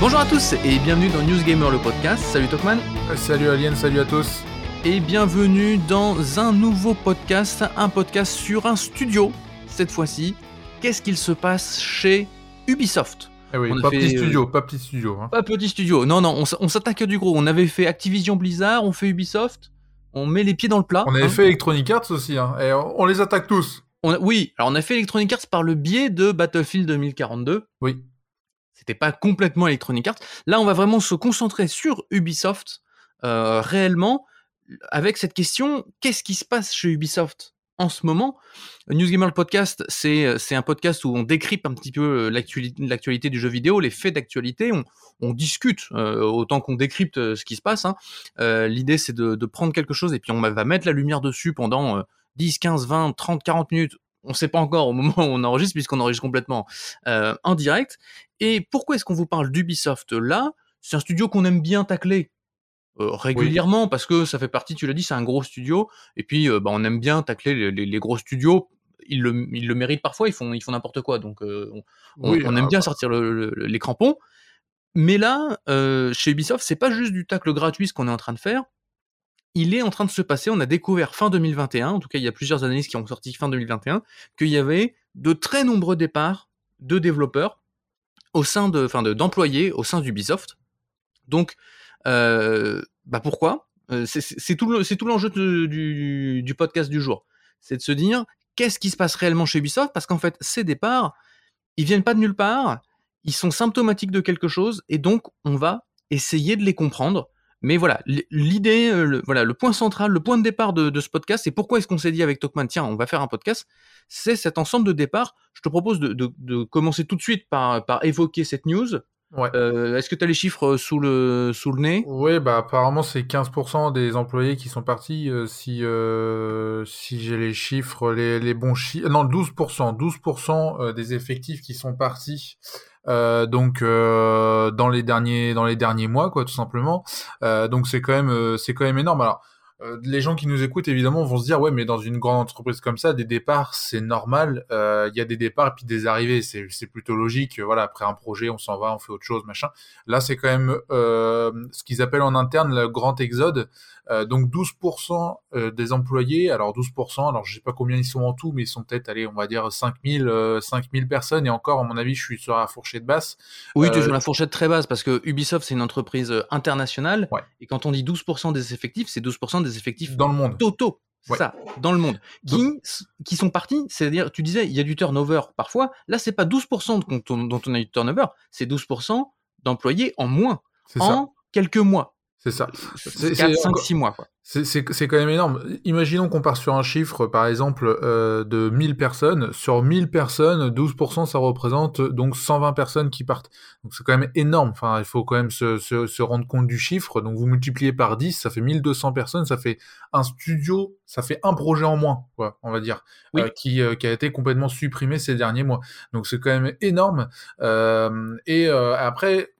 Bonjour à tous et bienvenue dans News Gamer le podcast. Salut Tokman. Salut Alien, salut à tous. Et bienvenue dans un nouveau podcast, un podcast sur un studio. Cette fois-ci, qu'est-ce qu'il se passe chez Ubisoft? Eh oui, pas, petit studio, pas petit studio, hein. Pas petit studio. Non, non, on, s'attaque du gros. On avait fait Activision Blizzard, on fait Ubisoft. On met les pieds dans le plat. On avait hein. fait Electronic Arts aussi, hein, et on les attaque tous. oui, alors on a fait Electronic Arts par le biais de Battlefield 2042. Oui. C'était pas complètement Electronic Arts. Là, on va vraiment se concentrer sur Ubisoft euh, réellement avec cette question qu'est-ce qui se passe chez Ubisoft en ce moment? News Gamer podcast, c'est c'est un podcast où on décrypte un petit peu euh, l'actualité du jeu vidéo, les faits d'actualité. On, on discute euh, autant qu'on décrypte ce qui se passe. Hein. L'idée, c'est de, de, prendre quelque chose et puis on va mettre la lumière dessus pendant 10, 15, 20, 30, 40 minutes on ne sait pas encore au moment où on enregistre, puisqu'on enregistre complètement euh, en direct. Et pourquoi est-ce qu'on vous parle d'Ubisoft là? C'est un studio qu'on aime bien tacler euh, régulièrement, parce que ça fait partie, tu l'as dit, c'est un gros studio, et puis euh, bah, on aime bien tacler les, gros studios. Ils le, ils le, méritent parfois, ils font, ils font n'importe quoi, donc on, aime bien sortir les crampons. Mais là, chez Ubisoft, c'est pas juste du tacle gratuit ce qu'on est en train de faire, il est en train de se passer, on a découvert fin 2021, en tout cas il y a plusieurs analyses qui ont sorti fin 2021, qu'il y avait de très nombreux départs de développeurs au sein de, enfin d'employés au sein d'Ubisoft. Donc, euh, bah pourquoi? Euh, C'est tout l'enjeu du, du, podcast du jour. C'est de se dire qu'est-ce qui se passe réellement chez Ubisoft? Parce qu'en fait, ces départs, ils viennent pas de nulle part, ils sont symptomatiques de quelque chose, et donc on va essayer de les comprendre mais voilà, l'idée, euh, le, voilà, le point central, le point de départ de, ce podcast, c'est pourquoi est-ce qu'on s'est dit avec Tokman, tiens, on va faire un podcast, c'est cet ensemble de départ. Je te propose de, commencer tout de suite par, par évoquer cette news. Ouais. Euh, est-ce que tu as les chiffres sous le, sous le nez? Oui, bah apparemment c'est 15% des employés qui sont partis. Euh, si si j'ai les chiffres, les, les bons chiffres, non 12%, 12% des effectifs qui sont partis euh, donc euh, dans les derniers dans les derniers mois quoi tout simplement. Euh, donc c'est quand même c'est quand même énorme. Alors les gens qui nous écoutent évidemment vont se dire ouais mais dans une grande entreprise comme ça des départs c'est normal. Il y a des départs et puis des arrivées. C'est c'est plutôt logique. Voilà après un projet on s'en va on fait autre chose machin. Là c'est quand même ce qu'ils appellent en interne le grand exode euh, donc 12% euh, des employés, alors 12%, alors je sais pas combien ils sont en tout, mais ils sont peut-être, allez, on va dire 5000, 5000 euh, personnes, et encore, à mon avis, je suis sur la fourchette basse. Oui, tu es sur la fourchette très basse, parce que Ubisoft, c'est une entreprise internationale, et quand on dit 12% des effectifs, c'est 12% des effectifs dans le monde. Totaux. ça, dans le monde. Qui, qui sont partis, c'est-à-dire, tu disais, il y a du turnover parfois. Là, c'est pas 12% dont on, a du turnover, c'est 12% d'employés en moins en quelques mois. C'est ça. C'est 4, 5, 6 mois. C'est quand même énorme. Imaginons qu'on part sur un chiffre, par exemple, euh, de 1000 personnes. Sur 1000 personnes, 12%, ça représente donc 120 personnes qui partent. Donc c'est quand même énorme. Enfin, il faut quand même se, se, se, rendre compte du chiffre. Donc vous multipliez par 10, ça fait 1200 personnes. Ça fait un studio, ça fait un projet en moins, quoi, on va dire, oui. euh, qui, euh, qui a été complètement supprimé ces derniers mois. Donc c'est quand même énorme. Euh, et euh, après,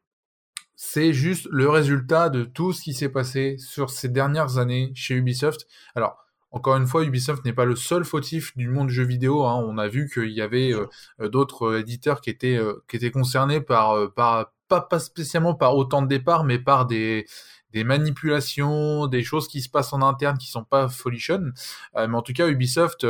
c'est juste le résultat de tout ce qui s'est passé sur ces dernières années chez Ubisoft. Alors, encore une fois, Ubisoft n'est pas le seul fautif du monde jeu vidéo. Hein. On a vu qu'il y avait euh, euh, d'autres euh, éditeurs qui étaient qui étaient concernés par par pas, pas spécialement par autant de départs, mais par des des manipulations, des choses qui se passent en interne qui sont pas folichonnes. mais en tout cas, Ubisoft,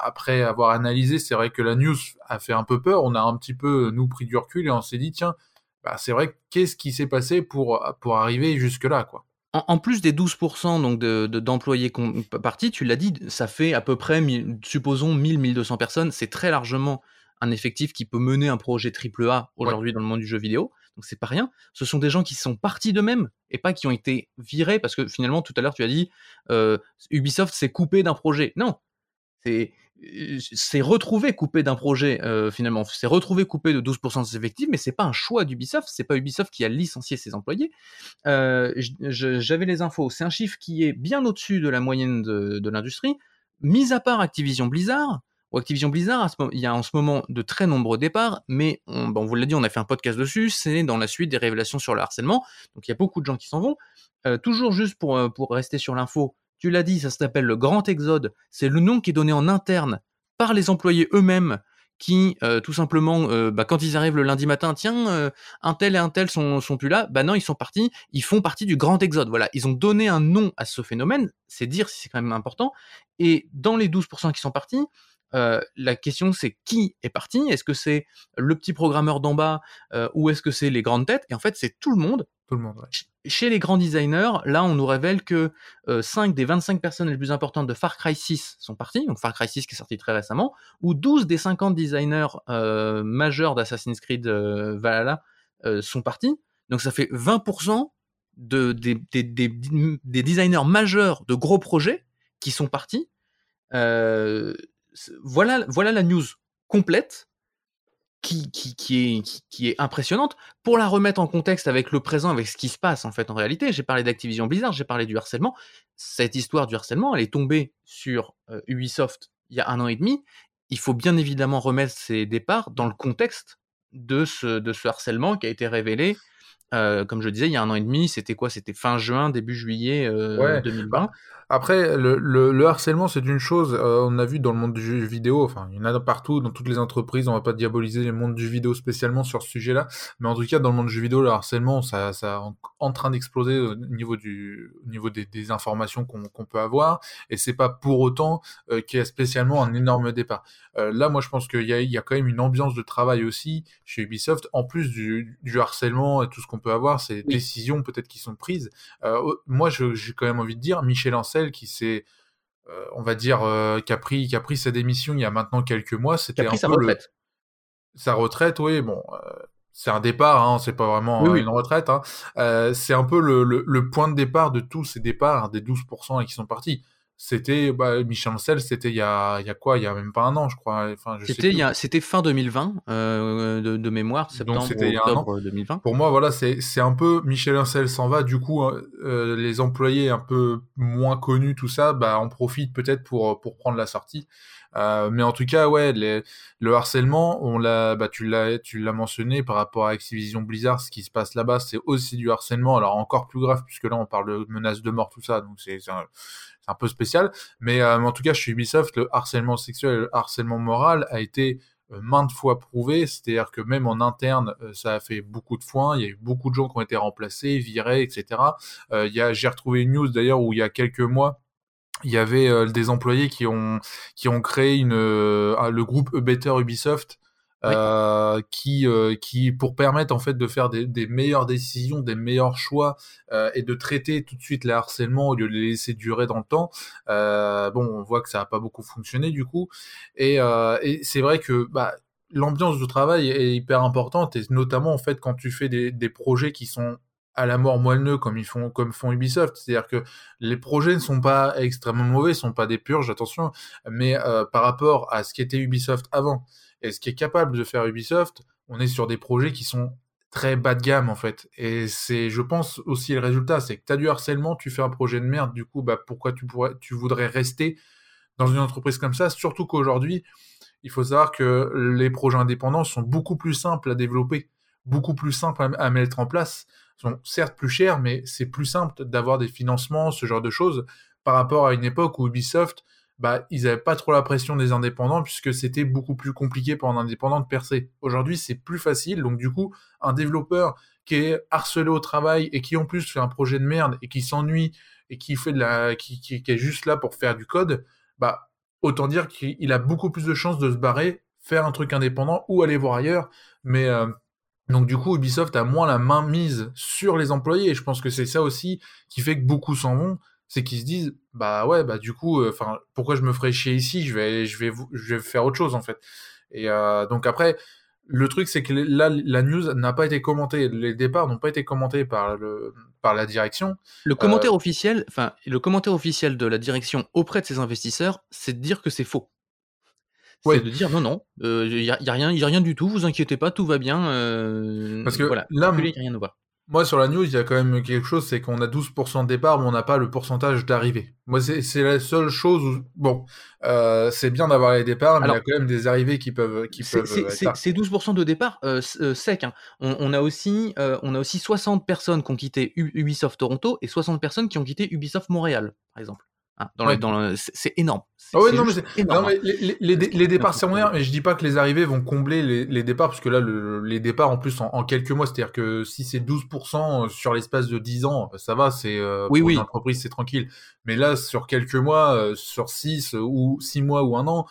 après avoir analysé, c'est vrai que la news a fait un peu peur. On a un petit peu nous pris du recul et on s'est dit tiens, bah, c'est vrai, qu'est-ce qui s'est passé pour, pour arriver jusque-là, quoi? En, plus des 12% donc de, d'employés partis, tu l'as dit, ça fait à peu près, supposons, 1000-1200 personnes. C'est très largement un effectif qui peut mener un projet AAA aujourd'hui dans le monde du jeu vidéo. Donc c'est pas rien. Ce sont des gens qui sont partis d'eux-mêmes et pas qui ont été virés parce que finalement tout à l'heure tu as dit euh, Ubisoft s'est coupé d'un projet. Non, c'est s'est retrouvé coupé d'un projet euh, finalement, s'est retrouvé coupé de 12% de ses effectifs, mais c'est pas un choix d'Ubisoft, c'est pas Ubisoft qui a licencié ses employés. Euh, J'avais les infos, c'est un chiffre qui est bien au-dessus de la moyenne de, l'industrie, mis à part Activision Blizzard. Ou Activision Blizzard, il y a en ce moment de très nombreux départs, mais on, bon, on vous l'a dit, on a fait un podcast dessus, c'est dans la suite des révélations sur le harcèlement, donc il y a beaucoup de gens qui s'en vont. Euh, toujours juste pour rester sur l'info, tu l'as dit, ça s'appelle le Grand Exode. C'est le nom qui est donné en interne par les employés eux-mêmes qui euh, tout simplement, euh, bah, quand ils arrivent le lundi matin, tiens, euh, un tel et un tel sont, sont plus là. Bah non, ils sont partis. Ils font partie du grand exode. Voilà, ils ont donné un nom à ce phénomène. C'est dire si c'est quand même important. Et dans les 12% qui sont partis, la question c'est qui est parti? Est-ce que c'est le petit programmeur d'en bas ou est-ce que c'est les grandes têtes? Et en fait, c'est tout le monde. Chez les grands designers, là, on nous révèle que 5 des 25 personnes les plus importantes de Far Cry 6 sont parties, donc Far Cry 6 qui est sorti très récemment, ou 12 des 50 designers majeurs d'Assassin's Creed Valhalla sont partis. Donc ça fait 20% de, des, des, des, designers majeurs de gros projets qui sont partis. Euh, voilà, voilà la news complète qui, est impressionnante. Pour la remettre en contexte avec le présent, avec ce qui se passe en fait en réalité, j'ai parlé d'Activision Blizzard, j'ai parlé du harcèlement. Cette histoire du harcèlement, elle est tombée sur euh, Ubisoft il y a un an et demi. Il faut bien évidemment remettre ses départs dans le contexte de ce, de ce harcèlement qui a été révélé euh, comme je disais, il y a un an et demi, c'était quoi? C'était fin juin, début juillet 2020. Après, le, le, harcèlement, c'est une chose, euh, on a vu dans le monde du jeu vidéo, enfin, il y en a partout, dans toutes les entreprises, on va pas diaboliser le monde du vidéo spécialement sur ce sujet-là, mais en tout cas, dans le monde du jeu vidéo, le harcèlement, ça, ça en train d'exploser au niveau, du, au niveau des, des informations qu'on peut avoir, et c'est pas pour autant euh, qu'il y a spécialement un énorme départ. Euh, là, moi, je pense qu'il y, y a, quand même une ambiance de travail aussi chez Ubisoft, en plus du, du harcèlement et tout ce qu'on peut avoir, ces décisions peut-être qui sont prises. moi, j'ai quand même envie de dire, Michel Ancel, qui s'est, euh, on va dire, euh, qui, a pris, qui a pris sa démission il y a maintenant quelques mois. C'était un sa retraite. Sa retraite, oui, bon. Euh, c'est un départ, hein, c'est pas vraiment une retraite. Hein. c'est un peu le, le, point de départ de tous ces départs, des 12% qui sont partis. C'était bah, Michel Ancel, c'était il y a, il y a quoi? Il y a même pas un an, je crois. Enfin, c'était c'était fin 2020 euh, de, de, mémoire, septembre Donc, an. 2020. Pour moi, voilà, c'est c'est un peu Michel Ancel s'en va. Du coup, hein, euh, les employés un peu moins connus, tout ça, bah, en profitent peut-être pour pour prendre la sortie. Euh, mais en tout cas, ouais, le harcèlement, on l'a, bah, tu l'as, tu l'as mentionné par rapport à Activision Blizzard, ce qui se passe là-bas, c'est aussi du harcèlement. Alors encore plus grave puisque là, on parle de menaces de mort, tout ça. Donc c'est, un peu spécial. Mais euh, en tout cas, chez Ubisoft, le harcèlement sexuel le harcèlement moral a été euh, maintes fois prouvé, c'est-à-dire que même en interne, euh, ça a fait beaucoup de foin, il y a eu beaucoup de gens qui ont été remplacés, virés, etc. il y a, j'ai retrouvé une news d'ailleurs où il y a quelques mois, il y avait des employés qui ont qui ont créé une le groupe e Better Ubisoft euh, qui, euh, qui pour permettre en fait de faire des, des meilleures décisions, des meilleurs choix euh, et de traiter tout de suite les harcèlements au lieu de les laisser durer dans le temps. bon, on voit que ça n'a pas beaucoup fonctionné du coup, et, et c'est vrai que bah, l'ambiance du travail est hyper importante et notamment en fait quand tu fais des, des projets qui sont à la mort moelleux comme ils font comme font Ubisoft c'est-à-dire que les projets ne sont pas extrêmement mauvais sont pas des purges attention mais par rapport à ce qu'était Ubisoft avant et ce qui est capable de faire Ubisoft, on est sur des projets qui sont très bas de gamme en fait. Et c'est, je pense aussi le résultat, c'est que tu as du harcèlement, tu fais un projet de merde, du coup, bah, pourquoi tu, pourrais, tu voudrais rester dans une entreprise comme ça? Surtout qu'aujourd'hui, il faut savoir que les projets indépendants sont beaucoup plus simples à développer, beaucoup plus simples à, mettre en place. Sont certes plus chers, mais c'est plus simple d'avoir des financements, ce genre de choses, par rapport à une époque où Ubisoft bah, ils n'avaient pas trop la pression des indépendants puisque c'était beaucoup plus compliqué pour un indépendant de percer. Aujourd'hui, c'est plus facile. Donc, du coup, un développeur qui est harcelé au travail et qui en plus fait un projet de merde et qui s'ennuie et qui fait de la, qui, qui, est juste là pour faire du code, bah, autant dire qu'il a beaucoup plus de chances de se barrer, faire un truc indépendant ou aller voir ailleurs. Mais, euh, donc du coup, Ubisoft a moins la main mise sur les employés. Et je pense que c'est ça aussi qui fait que beaucoup s'en vont. C'est qu'ils se disent bah ouais bah du coup euh, enfin pourquoi je me ferais chier ici? Je vais je vais je vais faire autre chose en fait. Et euh, donc après le truc c'est que là la news n'a pas été commentée. Les départs n'ont pas été commentés par le par la direction. Le commentaire euh, officiel enfin le commentaire officiel de la direction auprès de ses investisseurs c'est de dire que c'est faux c'est de dire non non il y, a, y, a rien y a rien du tout vous inquiétez pas tout va bien parce que voilà là il y a rien à voir moi, sur la news, il y a quand même quelque chose, c'est qu'on a 12% de départ, mais on n'a pas le pourcentage d'arrivée. Moi, c'est la seule chose où, bon, euh, c'est bien d'avoir les départs, mais il y a quand même des arrivées qui peuvent, qui peuvent. C'est 12% de départ euh, euh, sec. Hein. On, on, a aussi, euh, on a aussi 60 personnes qui ont quitté Ubisoft Toronto et 60 personnes qui ont quitté Ubisoft Montréal, par exemple. Hein, dans dans c'est énorme. Ah ouais, non, mais, non, mais les, les, les, départs secondaires, mais je dis pas que les arrivées vont combler les, départs, parce que là, le, les départs, en plus, en, quelques mois, c'est-à-dire que si c'est 12% sur l'espace de 10 ans, ça va, c'est, euh, oui, pour oui. une entreprise, c'est tranquille. Mais là, sur quelques mois, euh, sur 6 ou 6 mois ou un an,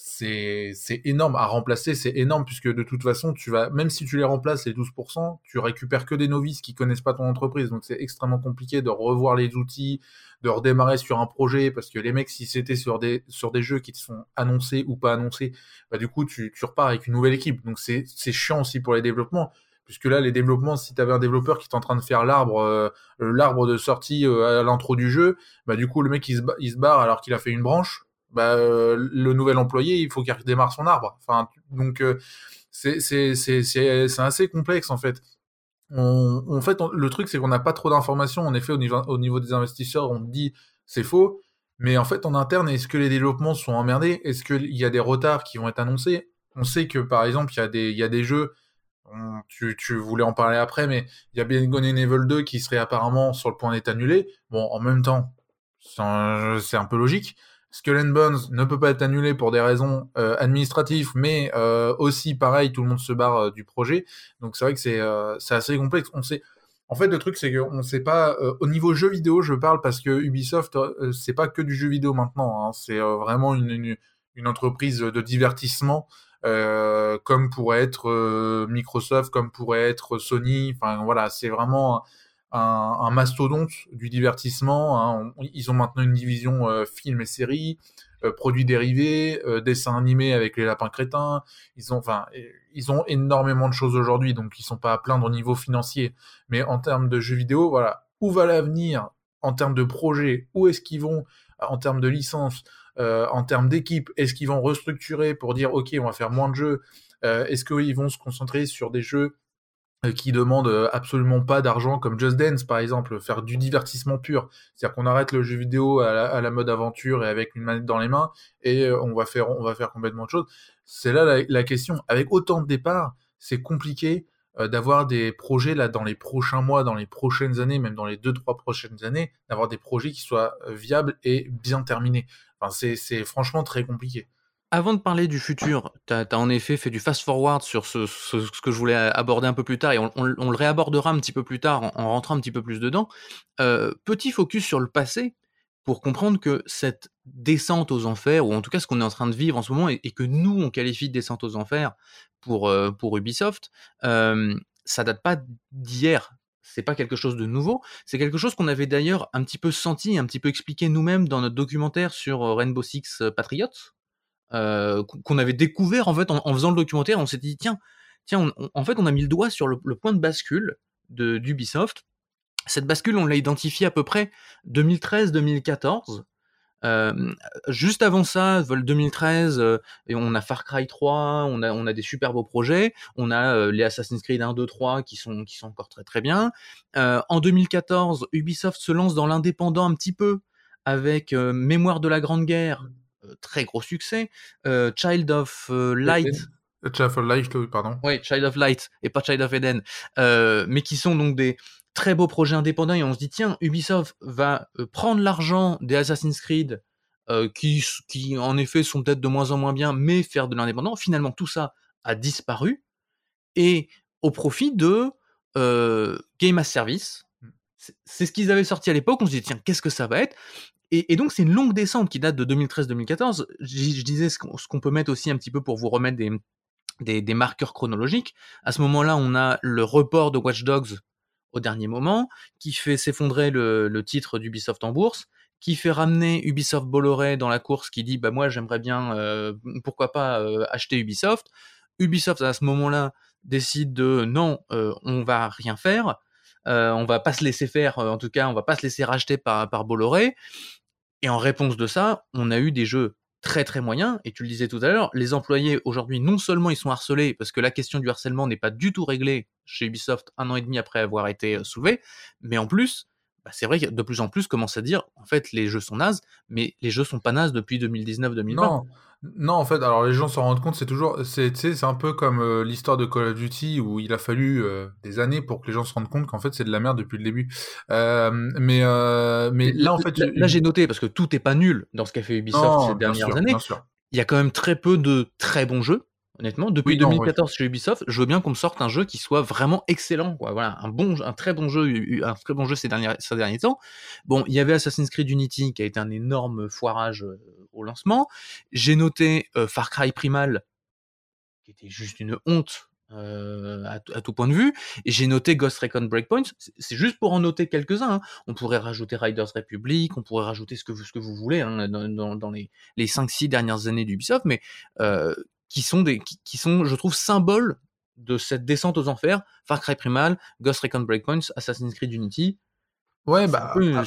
c'est énorme. À remplacer, c'est énorme puisque de toute façon, tu vas même si tu les remplaces les 12%, tu récupères que des novices qui connaissent pas ton entreprise, donc c'est extrêmement compliqué de revoir les outils, de redémarrer sur un projet parce que les mecs si c'était sur des sur des jeux qui te sont annoncés ou pas annoncés, bah du coup tu tu repars avec une nouvelle équipe. Donc c'est c'est chiant aussi pour les développements puisque là les développements si tu avais un développeur qui est en train de faire l'arbre euh, l'arbre de sortie euh, à l'intro du jeu, bah du coup le mec il se, il se barre alors qu'il a fait une branche bah, euh, le nouvel employé, il faut qu'il redémarre son arbre. Enfin, donc euh, c'est assez complexe en fait. En fait, le truc c'est qu'on n'a pas trop d'informations. En effet, au niveau au niveau des investisseurs, on dit c'est faux, mais en fait en interne, est-ce que les développements sont emmerdés? Est-ce qu'il y a des retards qui vont être annoncés? On sait que par exemple, il y a des y a des jeux tu, tu, voulais en parler après, mais il y a bien Evil 2 qui serait apparemment sur le point d'être annulé. Bon, en même temps, c'est un, peu logique. Skull and Bones ne peut pas être annulé pour des raisons euh, administratives, mais euh, aussi pareil, tout le monde se barre euh, du projet. Donc c'est vrai que c'est assez complexe. On sait. En fait, le truc c'est qu'on ne sait pas. au niveau jeu vidéo, je parle parce que Ubisoft, c'est pas que du jeu vidéo maintenant. Hein. c'est vraiment une, une, entreprise de divertissement. comme pourrait être Microsoft, comme pourrait être Sony, enfin voilà, c'est vraiment un, un, mastodonte du divertissement. Hein. Ils ont maintenant une division euh, films et séries, euh, produits dérivés, euh, dessins animés avec les lapins crétins. Ils ont, enfin, ils ont énormément de choses aujourd'hui, donc ils sont pas à plaindre au niveau financier. Mais en termes de jeux vidéo, voilà, où va l'avenir en termes de projet Où est-ce qu'ils vont en termes de licence En termes d'équipe Est-ce qu'ils vont restructurer pour dire ok, on va faire moins de jeux? Est-ce qu'ils vont se concentrer sur des jeux euh, qui demande euh, absolument pas d'argent comme Just Dance par exemple, faire du divertissement pur. C'est-à-dire qu'on arrête le jeu vidéo à la, mode aventure et avec une manette dans les mains et euh, on va faire on va faire complètement autre chose. C'est là la, question. Avec autant de départs, c'est compliqué d'avoir des projets là dans les prochains mois, dans les prochaines années, même dans les deux trois prochaines années, d'avoir des projets qui soient viables et bien terminés. Enfin, c'est franchement très compliqué. Avant de parler du futur, tu as, en effet fait du fast-forward sur ce, que je voulais aborder un peu plus tard, et on, le réabordera un petit peu plus tard en, rentrant un petit peu plus dedans. Euh, petit focus sur le passé, pour comprendre que cette descente aux enfers, ou en tout cas ce qu'on est en train de vivre en ce moment, et, que nous on qualifie de descente aux enfers pour, euh, pour Ubisoft, euh, ça date pas d'hier, c'est pas quelque chose de nouveau, c'est quelque chose qu'on avait d'ailleurs un petit peu senti, un petit peu expliqué nous-mêmes dans notre documentaire sur Rainbow Six Patriots, euh, qu'on avait découvert en fait en, faisant le documentaire. On s'était dit tiens, tiens, en fait, on a mis le doigt sur le, point de bascule de d'Ubisoft. Cette bascule, on l'a identifiée à peu près 2013-2014. Euh, juste avant ça, vol 2013, euh, et on a Far Cry 3, on a, on a des super beaux projets, on a les Assassin's Creed 1, 2, 3 qui sont, qui sont encore très très bien. en 2014, Ubisoft se lance dans l'indépendant un petit peu avec Mémoire de la Grande Guerre, très gros succès. Euh, Child of euh, Light. Child of Light, pardon. Oui, Child of Light et pas Child of Eden, mais qui sont donc des très beaux projets indépendants et on se dit tiens, Ubisoft va prendre l'argent des Assassin's Creed qui, qui en effet sont peut-être de moins en moins bien, mais faire de l'indépendant. Finalement, tout ça a disparu et au profit de Game as Service. Hmm. C'est ce qu'ils avaient sorti à l'époque. On se dit tiens, qu'est-ce que ça va être? Et, donc c'est une longue descente qui date de 2013-2014. Je, disais ce qu'on peut mettre aussi un petit peu pour vous remettre des, des, marqueurs chronologiques. À ce moment-là, on a le report de Watch Dogs au dernier moment, qui fait s'effondrer le, titre d'Ubisoft en bourse, qui fait ramener Ubisoft Bolloré dans la course, qui dit bah moi j'aimerais bien, euh, pourquoi pas euh, acheter Ubisoft. Ubisoft à ce moment-là décide de non, euh, on va rien faire. On va pas se laisser faire, en tout cas, on va pas se laisser racheter par, par Bolloré. Et en réponse de ça, on a eu des jeux très très moyens, et tu le disais tout à l'heure, les employés aujourd'hui, non seulement ils sont harcelés, parce que la question du harcèlement n'est pas du tout réglée chez Ubisoft un an et demi après avoir été euh, soulevée, mais en plus, bah, c'est vrai que de plus en plus commence à dire, en fait, les jeux sont nazes, mais les jeux sont pas nazes depuis 2019-2020. Non, en fait, alors les gens s'en rendent compte, c'est toujours, c'est, c'est un peu comme euh, l'histoire de Call of Duty où il a fallu euh, des années pour que les gens se rendent compte qu'en fait c'est de la merde depuis le début. Euh, mais mais là, en fait, là, j'ai noté parce que tout est pas nul dans ce qu'a fait Ubisoft ces dernières années. Il y a quand même très peu de très bons jeux. Honnêtement, depuis 2014 chez Ubisoft, je veux bien qu'on me sorte un jeu qui soit vraiment excellent. Quoi. Voilà, un bon, un très bon jeu, un très bon jeu ces derniers, ces derniers temps. Bon, il y avait Assassin's Creed Unity qui a été un énorme foirage au lancement. J'ai noté euh, Far Cry Primal, qui était juste une honte euh, à, tout point de vue. Et j'ai noté Ghost Recon Breakpoint. C'est juste pour en noter quelques-uns. Hein. On pourrait rajouter Riders Republic, on pourrait rajouter ce que vous, ce que vous voulez hein, dans, dans, les, les 5-6 dernières années d'Ubisoft, mais euh, qui sont des, qui, sont, je trouve, symboles de cette descente aux enfers. Far Cry Primal, Ghost Recon Breakpoints, Assassin's Creed Unity. Ouais, bah, ah.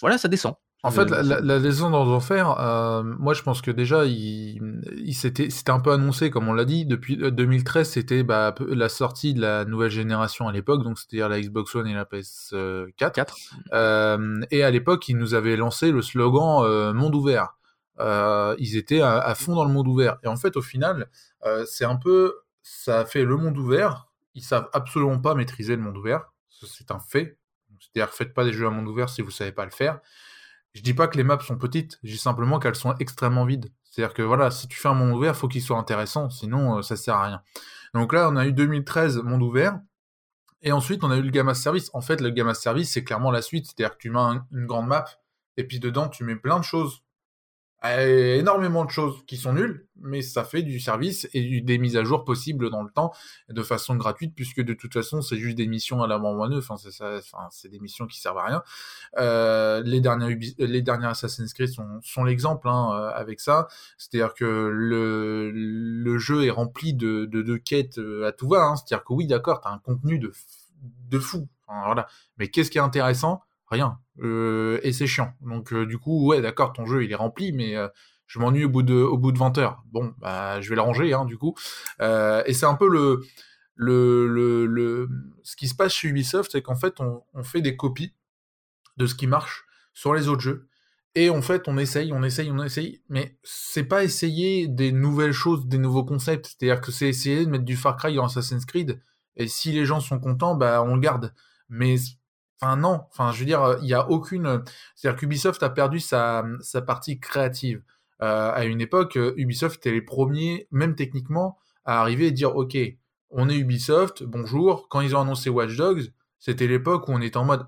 voilà, ça descend. En fait, la, la, descente aux enfers, euh, moi je pense que déjà, il, il c'était, un peu annoncé, comme on l'a dit, depuis 2013, euh, c'était bah, la sortie de la nouvelle génération à l'époque, donc c'est-à-dire la Xbox One et la PS4. 4. Euh, et à l'époque, ils nous avaient lancé le slogan euh, Monde ouvert. Euh, ils étaient à, fond dans le monde ouvert. Et en fait, au final, euh, c'est un peu, ça a fait le monde ouvert. Ils savent absolument pas maîtriser le monde ouvert. C'est un fait. C'est-à-dire, faites pas des jeux à monde ouvert si vous savez pas le faire. Je dis pas que les maps sont petites, je dis simplement qu'elles sont extrêmement vides. C'est-à-dire que voilà, si tu fais un monde ouvert, faut qu'il soit intéressant, sinon euh, ça sert à rien. Donc là, on a eu 2013 monde ouvert, et ensuite on a eu le Gamma Service. En fait, le Gamma Service, c'est clairement la suite, c'est-à-dire que tu mets une grande map, et puis dedans tu mets plein de choses énormément de choses qui sont nulles, mais ça fait du service et des mises à jour possibles dans le temps de façon gratuite, puisque de toute façon c'est juste des missions à la moineux, enfin c'est ça, enfin c'est des missions qui servent à rien. Euh, les dernières les dernières Assassin's Creed sont, sont l'exemple hein, euh, avec ça, c'est-à-dire que le, le jeu est rempli de, de, de quêtes euh, à tout va, hein. c'est-à-dire que oui d'accord, t'as un contenu de de fou, voilà, mais qu'est-ce qui est intéressant? Rien. Euh, et c'est chiant. Donc euh, du coup, ouais, d'accord, ton jeu il est rempli, mais euh, je m'ennuie au bout de au bout de 20 heures. Bon, bah je vais le ranger, hein, du coup. et c'est un peu le le, le, le ce qui se passe chez Ubisoft, c'est qu'en fait on, on fait des copies de ce qui marche sur les autres jeux. Et en fait, on essaye, on essaye, on essaye, mais c'est pas essayer des nouvelles choses, des nouveaux concepts. C'est-à-dire que c'est essayer de mettre du Far Cry dans Assassin's Creed. Et si les gens sont contents, bah on le garde. Mais Enfin non, enfin je veux dire, il y a aucune. C'est-à-dire qu'Ubisoft a perdu sa, partie créative. Euh, à une époque, Ubisoft était les premiers, même techniquement, à arriver et dire ok, on est Ubisoft, bonjour. Quand ils ont annoncé Watch Dogs, c'était l'époque où on était en mode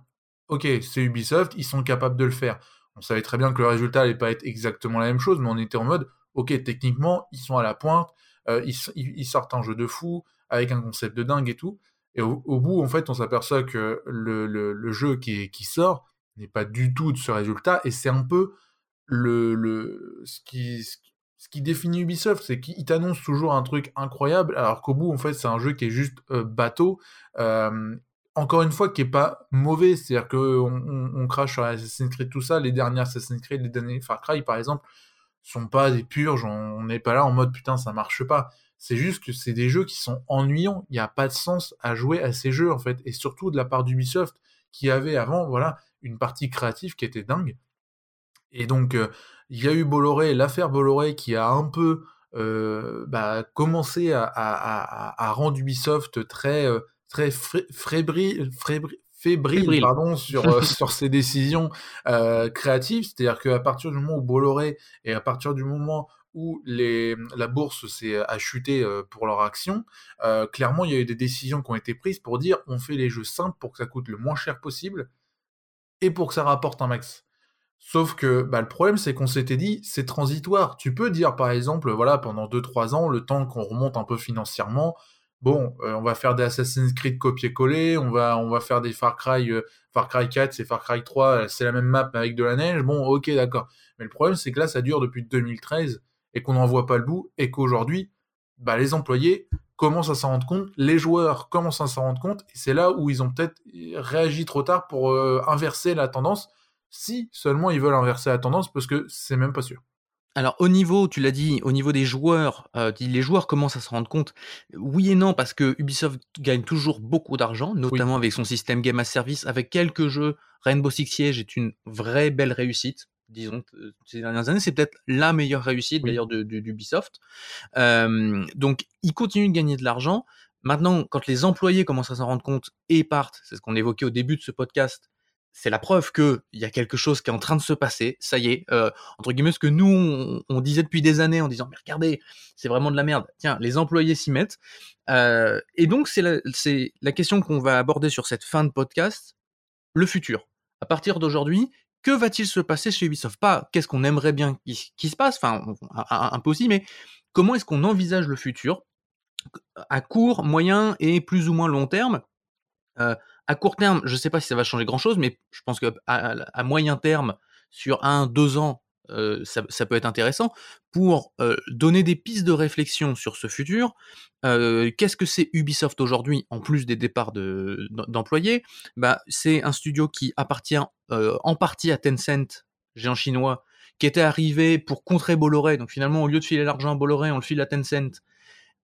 ok, c'est Ubisoft, ils sont capables de le faire. On savait très bien que le résultat allait pas être exactement la même chose, mais on était en mode ok, techniquement, ils sont à la pointe, euh, ils sortent un jeu de fou avec un concept de dingue et tout. Et au, bout, en fait, on s'aperçoit que le, jeu qui, sort n'est pas du tout de ce résultat, et c'est un peu le, le ce qui définit Ubisoft, c'est qu'il t'annonce toujours un truc incroyable, alors qu'au bout, en fait, c'est un jeu qui est juste euh, bateau. Encore une fois, qui est pas mauvais, c'est-à-dire que on, on, crache sur Assassin's Creed tout ça, les dernières Assassin's Creed, les derniers Far Cry, par exemple, sont pas des purges. On n'est pas là en mode putain, ça marche pas. C'est juste que c'est des jeux qui sont ennuyants. Il n'y a pas de sens à jouer à ces jeux, en fait. Et surtout de la part d'Ubisoft, qui avait avant, voilà, une partie créative qui était dingue. Et donc, euh, il y a eu Bolloré, l'affaire Bolloré, qui a un peu euh, bah, commencé à, à, à, rendre Ubisoft très, euh, très fébrile, fébrile, pardon, sur, sur ses décisions créatives. C'est-à-dire qu'à partir du moment où Bolloré et à partir du moment où la bourse s'est a chuté euh, pour leur action, euh, clairement il y a eu des décisions qui ont été prises pour dire on fait les jeux simples pour que ça coûte le moins cher possible et pour que ça rapporte un max. Sauf que bah, le problème c'est qu'on s'était dit c'est transitoire. Tu peux dire par exemple voilà pendant 2-3 ans le temps qu'on remonte un peu financièrement, bon euh, on va faire des Assassin's Creed copier-coller, on va on va faire des Far Cry Far Cry 4 c'est Far Cry 3 c'est la même map mais avec de la neige. Bon ok d'accord. Mais le problème c'est que là ça dure depuis 2013 et qu'on n'en voit pas le bout, et qu'aujourd'hui, bah, les employés commencent à s'en rendre compte, les joueurs commencent à s'en rendre compte, et c'est là où ils ont peut-être réagi trop tard pour euh, inverser la tendance, si seulement ils veulent inverser la tendance, parce que c'est même pas sûr. Alors au niveau, tu l'as dit, au niveau des joueurs, euh, les joueurs commencent à se rendre compte. Oui et non, parce que Ubisoft gagne toujours beaucoup d'argent, notamment avec son système Game as Service, avec quelques jeux. Rainbow Six Siege est une vraie belle réussite, disons, euh, ces dernières années. C'est peut-être la meilleure réussite d'ailleurs d'Ubisoft. Euh, donc ils continuent de gagner de l'argent. Maintenant, quand les employés commencent à s'en rendre compte et partent, c'est ce qu'on évoquait au début de ce podcast, c'est la preuve que il y a quelque chose qui est en train de se passer. Ça y est, euh, entre guillemets, ce que nous on, disait depuis des années en disant mais regardez, c'est vraiment de la merde. Tiens, les employés s'y mettent. Euh, et donc c'est la, c'est la question qu'on va aborder sur cette fin de podcast, le futur. À partir d'aujourd'hui, que va-t-il se passer chez Ubisoft? Pas qu'est-ce qu'on aimerait bien qu'il se passe, enfin aussi, mais comment est-ce qu'on envisage le futur à court, moyen et plus ou moins long terme? Euh, à court terme, je ne sais pas si ça va changer grand-chose, mais je pense qu'à à moyen terme, sur un, deux ans, ça, peut être intéressant pour donner des pistes de réflexion sur ce futur. Qu'est-ce que c'est Ubisoft aujourd'hui, en plus des départs d'employés? Bah, C'est un studio qui appartient en partie à Tencent, géant chinois, qui était arrivé pour contrer Bolloré. Donc finalement, au lieu de filer l'argent à Bolloré, on le file à Tencent.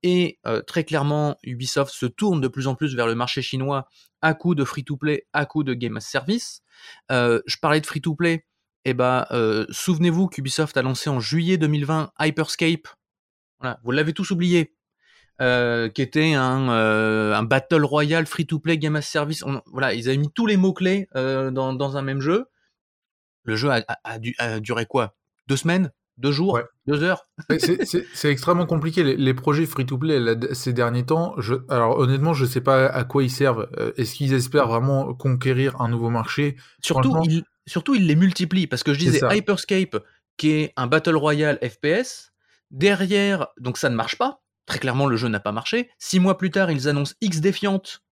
Et très clairement, Ubisoft se tourne de plus en plus vers le marché chinois à coup de free-to-play, à coup de game as service. je parlais de free-to-play. Eh ben, souvenez-vous qu'Ubisoft a lancé en juillet 2020 Hyperscape. Voilà, vous l'avez tous oublié. qui était un, un battle royale free-to-play game as service. voilà, ils avaient mis tous les mots clés dans, dans, un même jeu. Le jeu a, a duré quoi? Deux semaines? deux jours, deux heures? c'est extrêmement compliqué. Les, projets free-to-play ces derniers temps, je, alors honnêtement, je ne sais pas à quoi ils servent. Est-ce qu'ils espèrent vraiment conquérir un nouveau marché? Surtout, ils, surtout, ils les multiplient. Parce que je disais Hyperscape, qui est un Battle Royale FPS, derrière, donc ça ne marche pas. Très clairement, le jeu n'a pas marché. Six mois plus tard, ils annoncent X Défiante,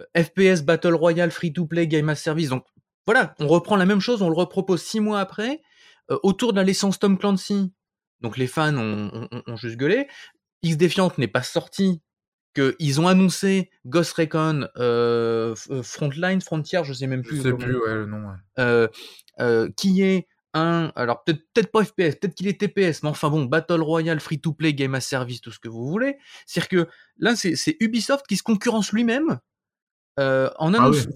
euh, FPS Battle Royale Free-to-Play Game as Service. Donc voilà, on reprend la même chose, on le repropose six mois après euh, autour de la licence Tom Clancy, donc les fans ont, juste gueulé. X Defiant n'est pas sorti, qu'ils ont annoncé Ghost Recon euh, euh, Frontline, Frontier, je sais même plus. Je sais plus, ouais, le nom. qui est un, alors peut-être peut-être pas FPS, peut-être qu'il est TPS, mais enfin bon, Battle Royale, free to play, game as service, tout ce que vous voulez. C'est-à-dire que là, c'est Ubisoft qui se concurrence lui-même en ah annonce,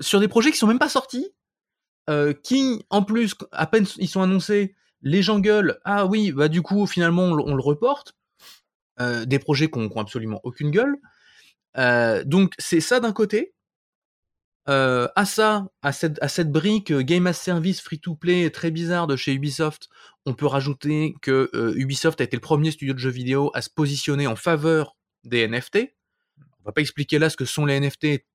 sur des projets qui sont même pas sortis euh, qui, en plus, à peine ils sont annoncés, les gens gueulent, ah oui, bah du coup, finalement, on, le reporte. Euh, des projets qui n'ont absolument aucune gueule. Euh, donc, c'est ça d'un côté. à ça, à cette, à cette brique Game as Service free-to-play très bizarre de chez Ubisoft, on peut rajouter que Ubisoft a été le premier studio de jeux vidéo à se positionner en faveur des NFT. On va pas expliquer là ce que sont les NFT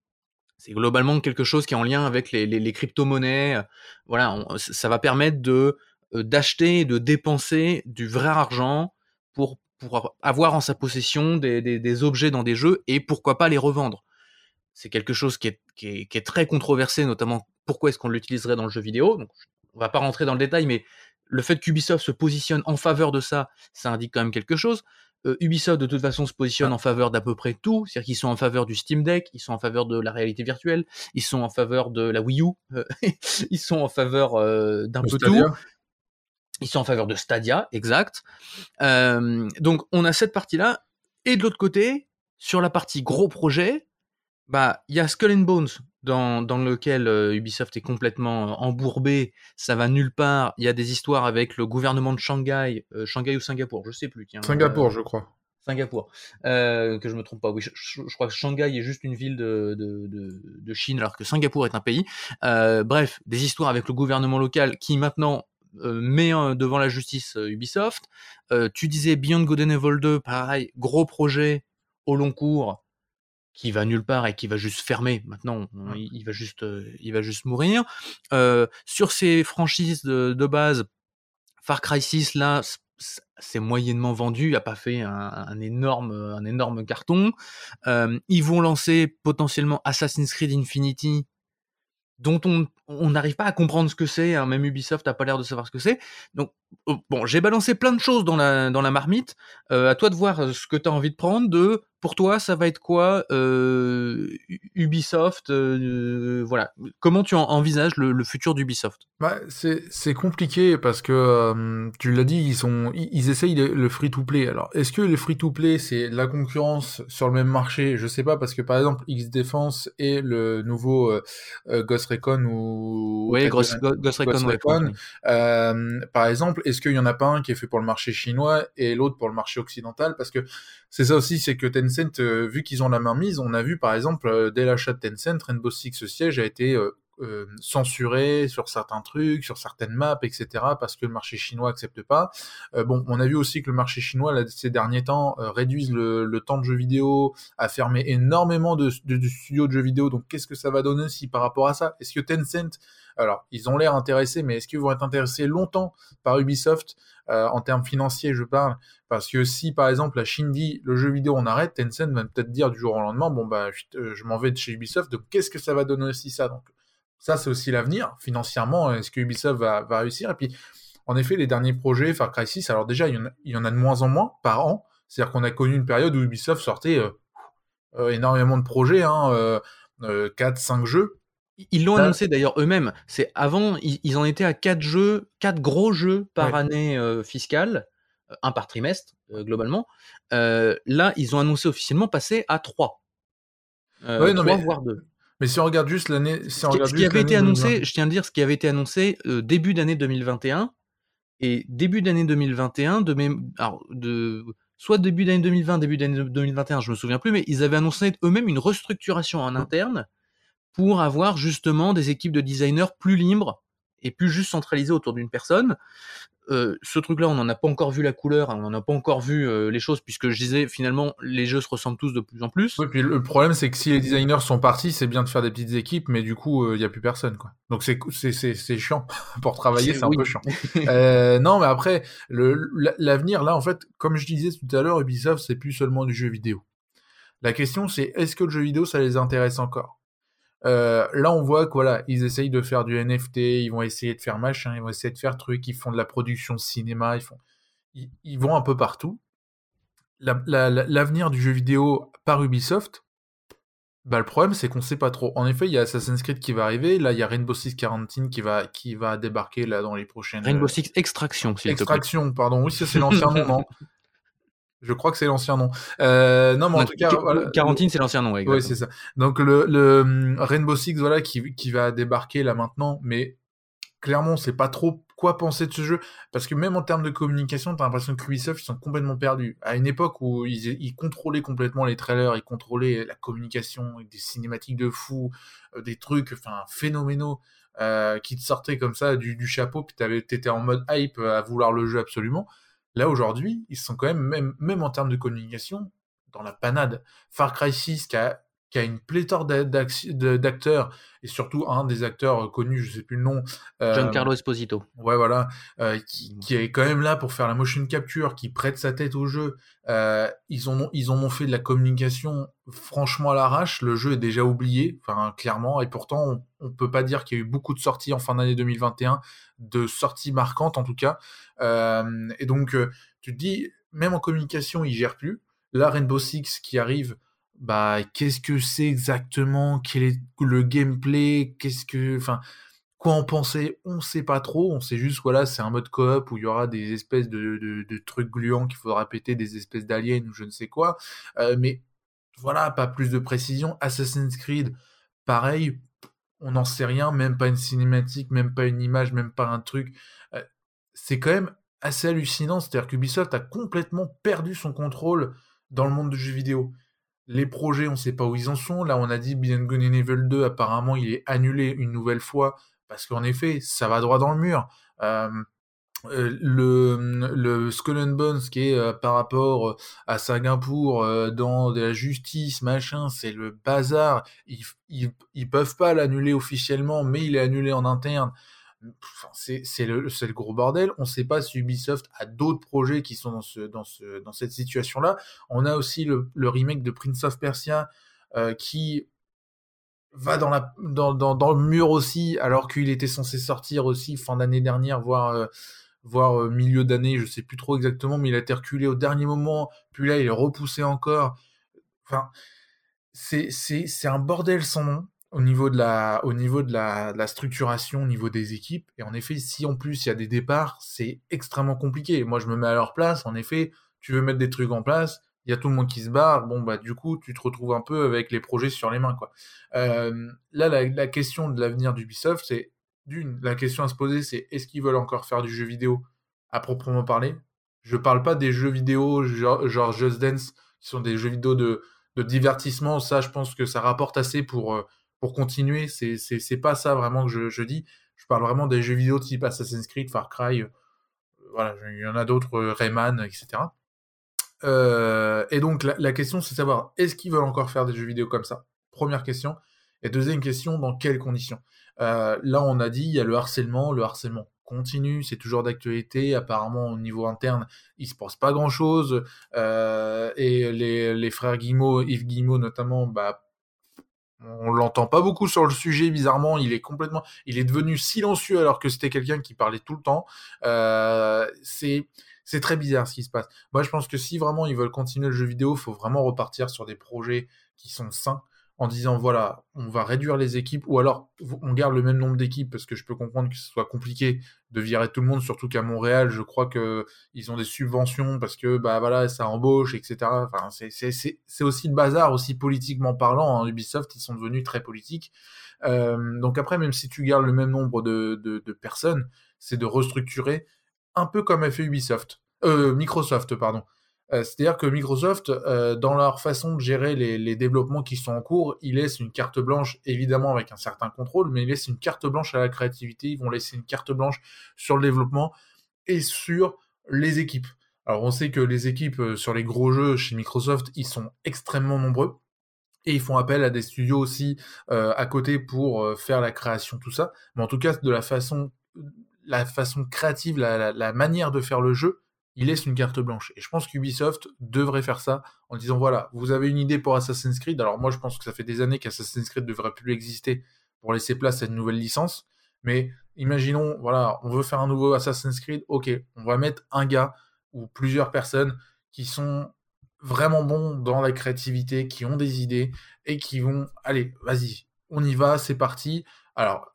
c'est globalement quelque chose qui est en lien avec les, crypto-monnaies. Voilà, ça va permettre de euh, d'acheter et de dépenser du vrai argent pour, pour avoir en sa possession des, objets dans des jeux et pourquoi pas les revendre. C'est quelque chose qui est, qui, est, très controversé, notamment pourquoi est-ce qu'on l'utiliserait dans le jeu vidéo. Donc, on va pas rentrer dans le détail, mais le fait qu'Ubisoft se positionne en faveur de ça, ça indique quand même quelque chose. Euh, Ubisoft de toute façon se positionne ah. en faveur d'à peu près tout, c'est-à-dire qu'ils sont en faveur du Steam Deck, ils sont en faveur de la réalité virtuelle, ils sont en faveur de la Wii U, euh, ils sont en faveur euh, d'un peu tout. Ils sont en faveur de Stadia, exact. donc on a cette partie-là, et de l'autre côté, sur la partie gros projet, bah il y a Skull and Bones dans, dans lequel euh, Ubisoft est complètement euh, embourbé, ça va nulle part. Il y a des histoires avec le gouvernement de Shanghai, euh, Shanghai ou Singapour, je sais plus. Singapour, je crois. Singapour, que je me trompe pas. Oui, je, crois que Shanghai est juste une ville de, de, de, Chine, alors que Singapour est un pays. bref, des histoires avec le gouvernement local qui maintenant met devant la justice Ubisoft. tu disais Beyond Good and Evil 2, pareil, gros projet au long cours qui va nulle part et qui va juste fermer. Maintenant, il, va juste, euh, il va juste mourir. Euh, sur ces franchises de, base, Far Cry 6, là, c'est moyennement vendu, il a pas fait un, énorme, un énorme carton. Euh, ils vont lancer potentiellement Assassin's Creed Infinity, dont on n'arrive pas à comprendre ce que c'est, hein, même Ubisoft n'a pas l'air de savoir ce que c'est. Donc, oh, bon, j'ai balancé plein de choses dans la, dans la marmite. à toi de voir ce que tu as envie de prendre, de pour toi, ça va être quoi Ubisoft Voilà. Comment tu envisages le, futur d'Ubisoft? Bah, C'est compliqué parce que, tu l'as dit, ils, sont, ils, essayent le, free-to-play. Alors, est-ce que le free-to-play, c'est la concurrence sur le même marché? Je sais pas, parce que par exemple, X-Defense et le nouveau Ghost Recon ou... Oui, Ghost, Recon. par exemple, est-ce qu'il y en a pas un qui est fait pour le marché chinois et l'autre pour le marché occidental? Parce que c'est ça aussi, c'est que Tencent, euh, vu qu'ils ont la main mise, on a vu par exemple, euh, dès l'achat de Tencent, Rainbow Six Siege a été euh, censuré sur certains trucs, sur certaines maps, etc., parce que le marché chinois accepte pas. bon, on a vu aussi que le marché chinois, là, ces derniers temps, réduise le, temps de jeux vidéo, a fermé énormément de, de studios de jeux vidéo, donc qu'est-ce que ça va donner aussi par rapport à ça? Est-ce que Tencent alors, ils ont l'air intéressés, mais est-ce qu'ils vont être intéressés longtemps par Ubisoft en termes financiers, je parle? Parce que si par exemple la Chine dit le jeu vidéo on arrête, Tencent va peut-être dire du jour au lendemain bon bah je, euh, m'en vais de chez Ubisoft, donc qu'est-ce que ça va donner aussi ça? Donc ça c'est aussi l'avenir financièrement, est-ce que Ubisoft va, réussir? Et puis en effet les derniers projets Far Cry 6, alors déjà il y, en a, de moins en moins par an, c'est-à-dire qu'on a connu une période où Ubisoft sortait euh, euh, énormément de projets, hein, 4, 5 jeux. Ils l'ont annoncé d'ailleurs eux-mêmes. C'est avant, ils, en étaient à 4 jeux, quatre gros jeux par année fiscale un par trimestre, globalement. là, ils ont annoncé officiellement passer à 3. Euh, mais... voire 2. Mais si on regarde juste l'année. ce, qui, avait été annoncé, je tiens à dire, ce qui avait été annoncé début d'année 2021, et début d'année 2021, de même, alors, de, soit début d'année 2020, début d'année 2021, je me souviens plus, mais ils avaient annoncé eux-mêmes une restructuration en interne pour avoir justement des équipes de designers plus libres et plus juste centralisées autour d'une personne ce truc-là, on n'en a pas encore vu la couleur, hein, on n'en a pas encore vu les choses, puisque je disais finalement, les jeux se ressemblent tous de plus en plus. Oui, puis le problème, c'est que si les designers sont partis, c'est bien de faire des petites équipes, mais du coup, il n'y a plus personne, quoi. Donc c'est c'est chiant pour travailler, c'est un peu chiant. non, mais après, l'avenir, là, en fait, comme je disais tout à l'heure, Ubisoft, c'est plus seulement du jeu vidéo. La question, c'est est-ce que le jeu vidéo, ça les intéresse encore? Euh, là, on voit que voilà, ils essayent de faire du NFT, ils vont essayer de faire machin, ils vont essayer de faire trucs, ils font de la production de cinéma, ils font, ils, vont un peu partout. L'avenir du jeu vidéo par Ubisoft, bah, le problème c'est qu'on sait pas trop. En effet, il y a Assassin's Creed qui va arriver, là il y a Rainbow Six Quarantine qui va qui va débarquer là dans les prochaines. Rainbow Six Extraction, s'il Extraction, pardon. Oui, ça c'est l'ancien nom, Je crois que c'est l'ancien nom. Euh, non, mais en tout cas, Quarantine, c'est l'ancien nom. Oui, c'est ça. Donc le, le, hum, Rainbow Six, voilà, qui, qui, va débarquer là maintenant, mais clairement, c'est pas trop quoi penser de ce jeu, parce que même en termes de communication, t'as l'impression que Ubisoft ils sont complètement perdus. À une époque où ils, ils, contrôlaient complètement les trailers, ils contrôlaient la communication, des cinématiques de fou, euh, des trucs, enfin phénoménaux. Euh, qui te sortaient comme ça du, du chapeau, puis t'étais en mode hype à vouloir le jeu absolument. Là, aujourd'hui, ils sont quand même, même, même en termes de communication, dans la panade. Far Cry 6, qui a, qui a une pléthore d'acteurs, et surtout un des acteurs connus, je sais plus le nom. Euh, Giancarlo Esposito. Ouais, voilà. Euh, qui, qui, est quand même là pour faire la motion capture, qui prête sa tête au jeu. Euh, ils, ont, ils ont fait de la communication franchement à l'arrache. Le jeu est déjà oublié, enfin, clairement. Et pourtant, on, ne peut pas dire qu'il y a eu beaucoup de sorties en fin d'année 2021, de sorties marquantes en tout cas. Euh, et donc, euh, tu te dis, même en communication, ils gèrent plus. Là, Rainbow Six qui arrive, bah, qu'est-ce que c'est exactement? Quel est le gameplay? Qu'est-ce que, enfin, quoi en penser? On sait pas trop. On sait juste, voilà, c'est un mode coop où il y aura des espèces de, trucs gluants qu'il faudra péter, des espèces d'aliens ou je ne sais quoi. Euh, mais voilà, pas plus de précision. Assassin's Creed, pareil, on n'en sait rien, même pas une cinématique, même pas une image, même pas un truc c'est quand même assez hallucinant. C'est-à-dire qu'Ubisoft a complètement perdu son contrôle dans le monde du jeu vidéo. Les projets, on ne sait pas où ils en sont. Là, on a dit Beyond Good and Evil 2, apparemment, il est annulé une nouvelle fois parce qu'en effet, ça va droit dans le mur. Euh, euh, le, le Skull and Bones qui est euh, par rapport à Singapour dans de la justice machin c'est le bazar ils, ils peuvent pas l'annuler officiellement mais il est annulé en interne c'est le, gros bordel. On ne sait pas si Ubisoft a d'autres projets qui sont dans, ce, dans, ce, dans cette situation-là. On a aussi le, remake de Prince of Persia euh, qui va dans, le mur aussi, alors qu'il était censé sortir aussi fin d'année dernière, voire, euh, euh, milieu d'année, je sais plus trop exactement, mais il a été reculé au dernier moment, puis là il est repoussé encore. enfin, c'est un bordel sans nom au niveau de la, au niveau de la, structuration, au niveau des équipes. Et en effet, si en plus il y a des départs, c'est extrêmement compliqué. Moi, je me mets à leur place. En effet, tu veux mettre des trucs en place, il y a tout le monde qui se barre. Bon, bah, du coup, tu te retrouves un peu avec les projets sur les mains, quoi. Euh, là, la, question de l'avenir d'Ubisoft, c'est d'une, la question à se poser, c'est est-ce qu'ils veulent encore faire du jeu vidéo à proprement parler? Je parle pas des jeux vidéo genre, genre Just Dance, qui sont des jeux vidéo de, de divertissement. Ça, je pense que ça rapporte assez pour euh, pour continuer. C'est, c'est, pas ça vraiment que je, je, dis. Je parle vraiment des jeux vidéo type Assassin's Creed, Far Cry, euh, voilà, il y en a d'autres, euh, Rayman, etc. Euh, et donc la, question c'est de savoir est-ce qu'ils veulent encore faire des jeux vidéo comme ça? Première question. Et deuxième question, dans quelles conditions? Là, on a dit il y a le harcèlement, le harcèlement continue, c'est toujours d'actualité. Apparemment, au niveau interne, il se passe pas grand-chose. Euh, et les, les frères Guillemot, Yves Guillemot notamment, bah on l'entend pas beaucoup sur le sujet, bizarrement. Il est complètement, il est devenu silencieux alors que c'était quelqu'un qui parlait tout le temps. Euh, c'est, très bizarre ce qui se passe. Moi, je pense que si vraiment ils veulent continuer le jeu vidéo, faut vraiment repartir sur des projets qui sont sains en disant voilà, on va réduire les équipes ou alors on garde le même nombre d'équipes parce que je peux comprendre que ce soit compliqué de virer tout le monde, surtout qu'à Montréal, je crois que ils ont des subventions parce que bah voilà, ça embauche, etc. Enfin, c'est aussi le bazar, aussi politiquement parlant. Hein. Ubisoft, ils sont devenus très politiques. Euh, donc après, même si tu gardes le même nombre de, de, de personnes, c'est de restructurer un peu comme a fait Ubisoft, euh, Microsoft, pardon. Euh, c'est-à-dire que Microsoft, euh, dans leur façon de gérer les, développements qui sont en cours, ils laissent une carte blanche, évidemment avec un certain contrôle, mais ils laissent une carte blanche à la créativité, ils vont laisser une carte blanche sur le développement et sur les équipes. Alors on sait que les équipes euh, sur les gros jeux chez Microsoft, ils sont extrêmement nombreux. Et ils font appel à des studios aussi à côté pour faire la création, tout ça. Mais en tout cas, de la façon, la façon créative, la manière de faire le jeu, il laisse une carte blanche. Et je pense qu'Ubisoft devrait faire ça en disant voilà, vous avez une idée pour Assassin's Creed. Alors moi, je pense que ça fait des années qu'Assassin's Creed devrait plus exister pour laisser place à une nouvelle licence. Mais imaginons, voilà, on veut faire un nouveau Assassin's Creed. Ok, on va mettre un gars ou plusieurs personnes qui sont vraiment bons dans la créativité, qui ont des idées et qui vont, allez, vas-y, on y va, c'est parti. Alors,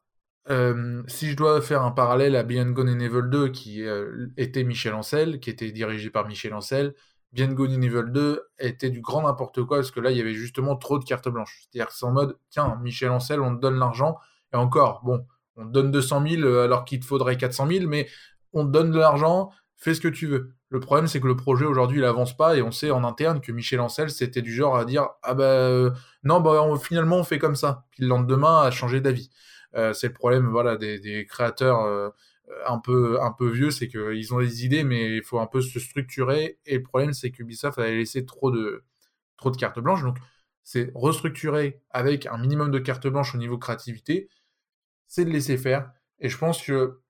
euh, si je dois faire un parallèle à Beyond Gone in Evil 2, qui euh, était Michel Ancel, qui était dirigé par Michel Ancel, Beyond Gone in Evil 2 était du grand n'importe quoi, parce que là, il y avait justement trop de cartes blanches. C'est-à-dire que c'est en mode, tiens, Michel Ancel, on te donne l'argent, et encore, bon, on te donne 200 000 euh, alors qu'il te faudrait 400 000, mais on te donne de l'argent, fais ce que tu veux. Le problème, c'est que le projet aujourd'hui, il avance pas, et on sait en interne que Michel Ancel, c'était du genre à dire, ah bah, non, bah, finalement, on fait comme ça. Puis le lendemain, a changé d'avis. Euh, c'est le problème voilà, des, créateurs euh, un peu, un peu vieux, c'est qu'ils ont des idées, mais il faut un peu se structurer. Et le problème, c'est qu'Ubisoft avait laissé trop de, trop de cartes blanches. Donc, c'est restructurer avec un minimum de cartes blanches au niveau créativité, c'est de laisser faire. Et je pense que,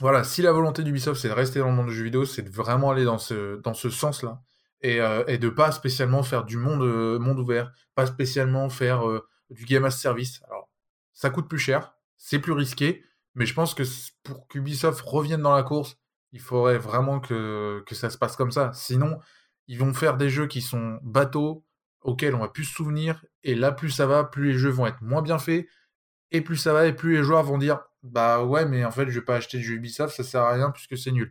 voilà, si la volonté d'Ubisoft, c'est de rester dans le monde du jeu vidéo, c'est de vraiment aller dans ce, dans ce sens-là. Et, euh, et, de pas spécialement faire du monde, monde ouvert, pas spécialement faire du game as service. Ça coûte plus cher, c'est plus risqué, mais je pense que pour qu'Ubisoft revienne dans la course, il faudrait vraiment que, ça se passe comme ça. Sinon, ils vont faire des jeux qui sont bateaux, auxquels on va plus se souvenir, et là, plus ça va, plus les jeux vont être moins bien faits, et plus ça va, et plus les joueurs vont dire Bah ouais, mais en fait, je vais pas acheter de jeu Ubisoft, ça sert à rien puisque c'est nul.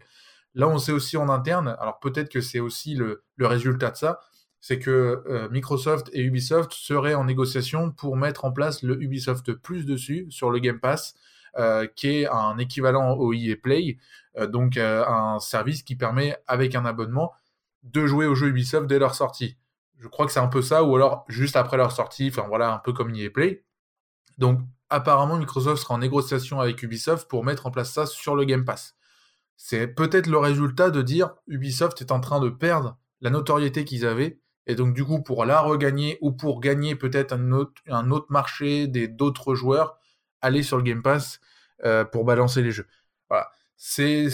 Là, on sait aussi en interne, alors peut-être que c'est aussi le résultat de ça, c'est que euh, Microsoft et Ubisoft seraient en négociation pour mettre en place le Ubisoft Plus dessus, sur le Game Pass, euh, qui est un équivalent au EA Play, euh, donc un service qui permet, avec un abonnement, de jouer aux jeux Ubisoft dès leur sortie. Je crois que c'est un peu ça, ou alors juste après leur sortie, enfin voilà, un peu comme EA Play. Donc apparemment, Microsoft sera en négociation avec Ubisoft pour mettre en place ça sur le Game Pass. C'est peut-être le résultat de dire Ubisoft est en train de perdre la notoriété qu'ils avaient et donc, du coup, pour la regagner ou pour gagner peut-être un autre, un autre marché d'autres joueurs, aller sur le Game Pass euh, pour balancer les jeux. Voilà. C'est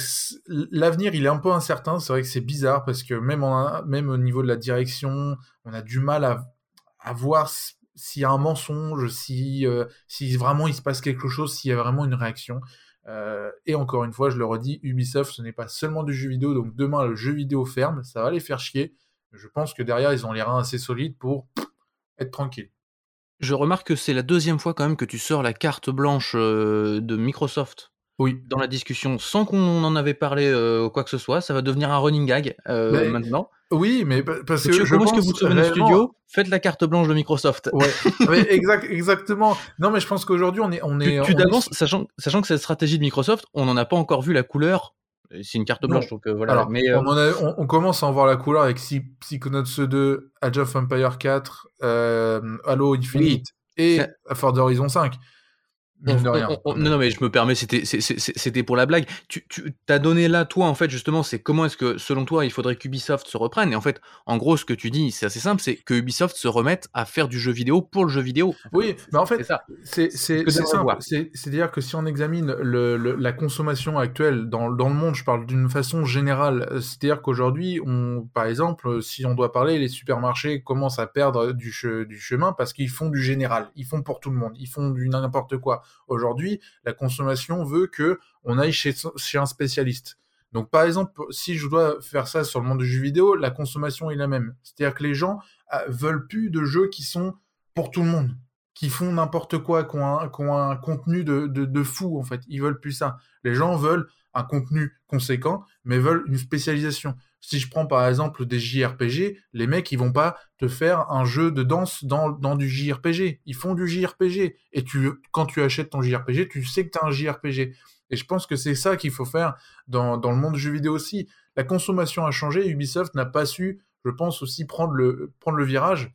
l'avenir, il est un peu incertain. C'est vrai que c'est bizarre parce que même, même au niveau de la direction, on a du mal à, à voir s'il y a un mensonge, si, euh, si vraiment il se passe quelque chose, s'il y a vraiment une réaction. Euh, et encore une fois, je le redis, Ubisoft, ce n'est pas seulement du jeu vidéo. Donc demain, le jeu vidéo ferme, ça va les faire chier Je pense que derrière, ils ont les reins assez solides pour être tranquilles. Je remarque que c'est la deuxième fois quand même que tu sors la carte blanche euh, de Microsoft Oui. dans la discussion sans qu'on en avait parlé euh, ou quoi que ce soit. Ça va devenir un running gag euh, Mais- maintenant. Oui, mais pa- parce que je est-ce que pense vous réellement- studios? Faites la carte blanche de Microsoft. Ouais, mais exact, exactement. Non, mais je pense qu'aujourd'hui, on est, on est, tu on est- d'avance, sachant, sachant que cette stratégie de Microsoft, on n'en a pas encore vu la couleur. C'est une carte Non. blanche, donc euh, voilà. Alors, mais euh, on, a- on- on commence à en voir la couleur avec Psy- Psychonauts 2, Age of Empire 4, euh, Halo Infinite et Ça- Forza Horizon 5. Mine de on- rien. on- on- non, mais je me permets, c'était, pour la blague. Tu, tu t'as donné là, toi, en fait, justement, c'est comment est-ce que, selon toi, il faudrait qu'Ubisoft se reprenne? Et en fait, en gros, ce que tu dis, c'est assez simple, c'est que Ubisoft se remette à faire du jeu vidéo pour le jeu vidéo. Oui, mais en fait, c'est simple. C'est-à-dire que si on examine le- le- la consommation actuelle dans, dans le monde, je parle d'une façon générale. euh, C'est-à-dire qu'aujourd'hui, par exemple, euh, si on doit parler, les supermarchés commencent à perdre du, che- du chemin parce qu'ils font du général. Ils font pour tout le monde. Ils font du n'importe quoi. Aujourd'hui, la consommation veut que on aille chez, un spécialiste. Donc, par exemple, si je dois faire ça sur le monde du jeu vidéo, la consommation est la même. C'est-à-dire que les gens euh, veulent plus de jeux qui sont pour tout le monde qui font n'importe quoi, qui ont un, contenu de, de, de fou, en fait. Ils veulent plus ça. Les gens veulent un contenu conséquent, mais veulent une spécialisation. Si je prends par exemple des JRPG, les mecs, ils vont pas te faire un jeu de danse dans, du JRPG. Ils font du JRPG. Et tu, quand tu achètes ton JRPG, tu sais que tu as un JRPG. Et je pense que c'est ça qu'il faut faire dans, le monde du jeu vidéo aussi. La consommation a changé. Ubisoft n'a pas su, je pense, aussi prendre le, prendre le virage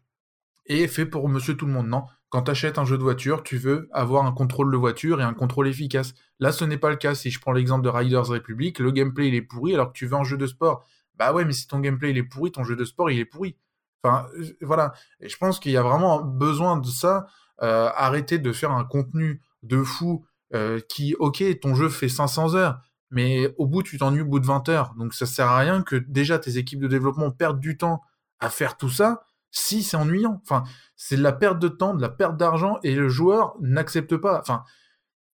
et fait pour monsieur tout le monde. Non, quand tu achètes un jeu de voiture, tu veux avoir un contrôle de voiture et un contrôle efficace. Là, ce n'est pas le cas. Si je prends l'exemple de Riders Republic, le gameplay il est pourri alors que tu veux un jeu de sport. Bah ouais, mais si ton gameplay il est pourri, ton jeu de sport il est pourri. Enfin, euh, voilà. Et je pense qu'il y a vraiment besoin de ça. Euh, arrêter de faire un contenu de fou euh, qui, ok, ton jeu fait 500 heures, mais au bout, tu t'ennuies au bout de 20 heures. Donc ça sert à rien que déjà tes équipes de développement perdent du temps à faire tout ça si c'est ennuyant. Enfin, c'est de la perte de temps, de la perte d'argent, et le joueur n'accepte pas. Enfin,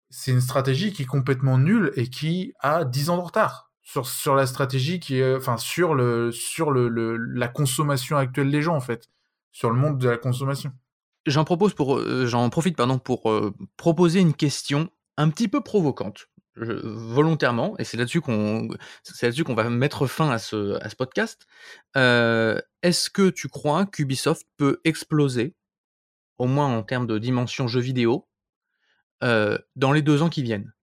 c'est une stratégie qui est complètement nulle et qui a 10 ans de retard sur, sur la stratégie qui est, enfin, sur le, sur le, la consommation actuelle des gens, en fait. Sur le monde de la consommation. J'en propose pour, euh, j'en profite pardon pour euh, proposer une question un petit peu provocante, volontairement, et c'est là-dessus qu'on, c'est là-dessus qu'on va mettre fin à ce, à ce podcast. Euh, Est-ce que tu crois qu'Ubisoft peut exploser, au moins en termes de dimension jeu vidéo, euh, dans les deux ans qui viennent?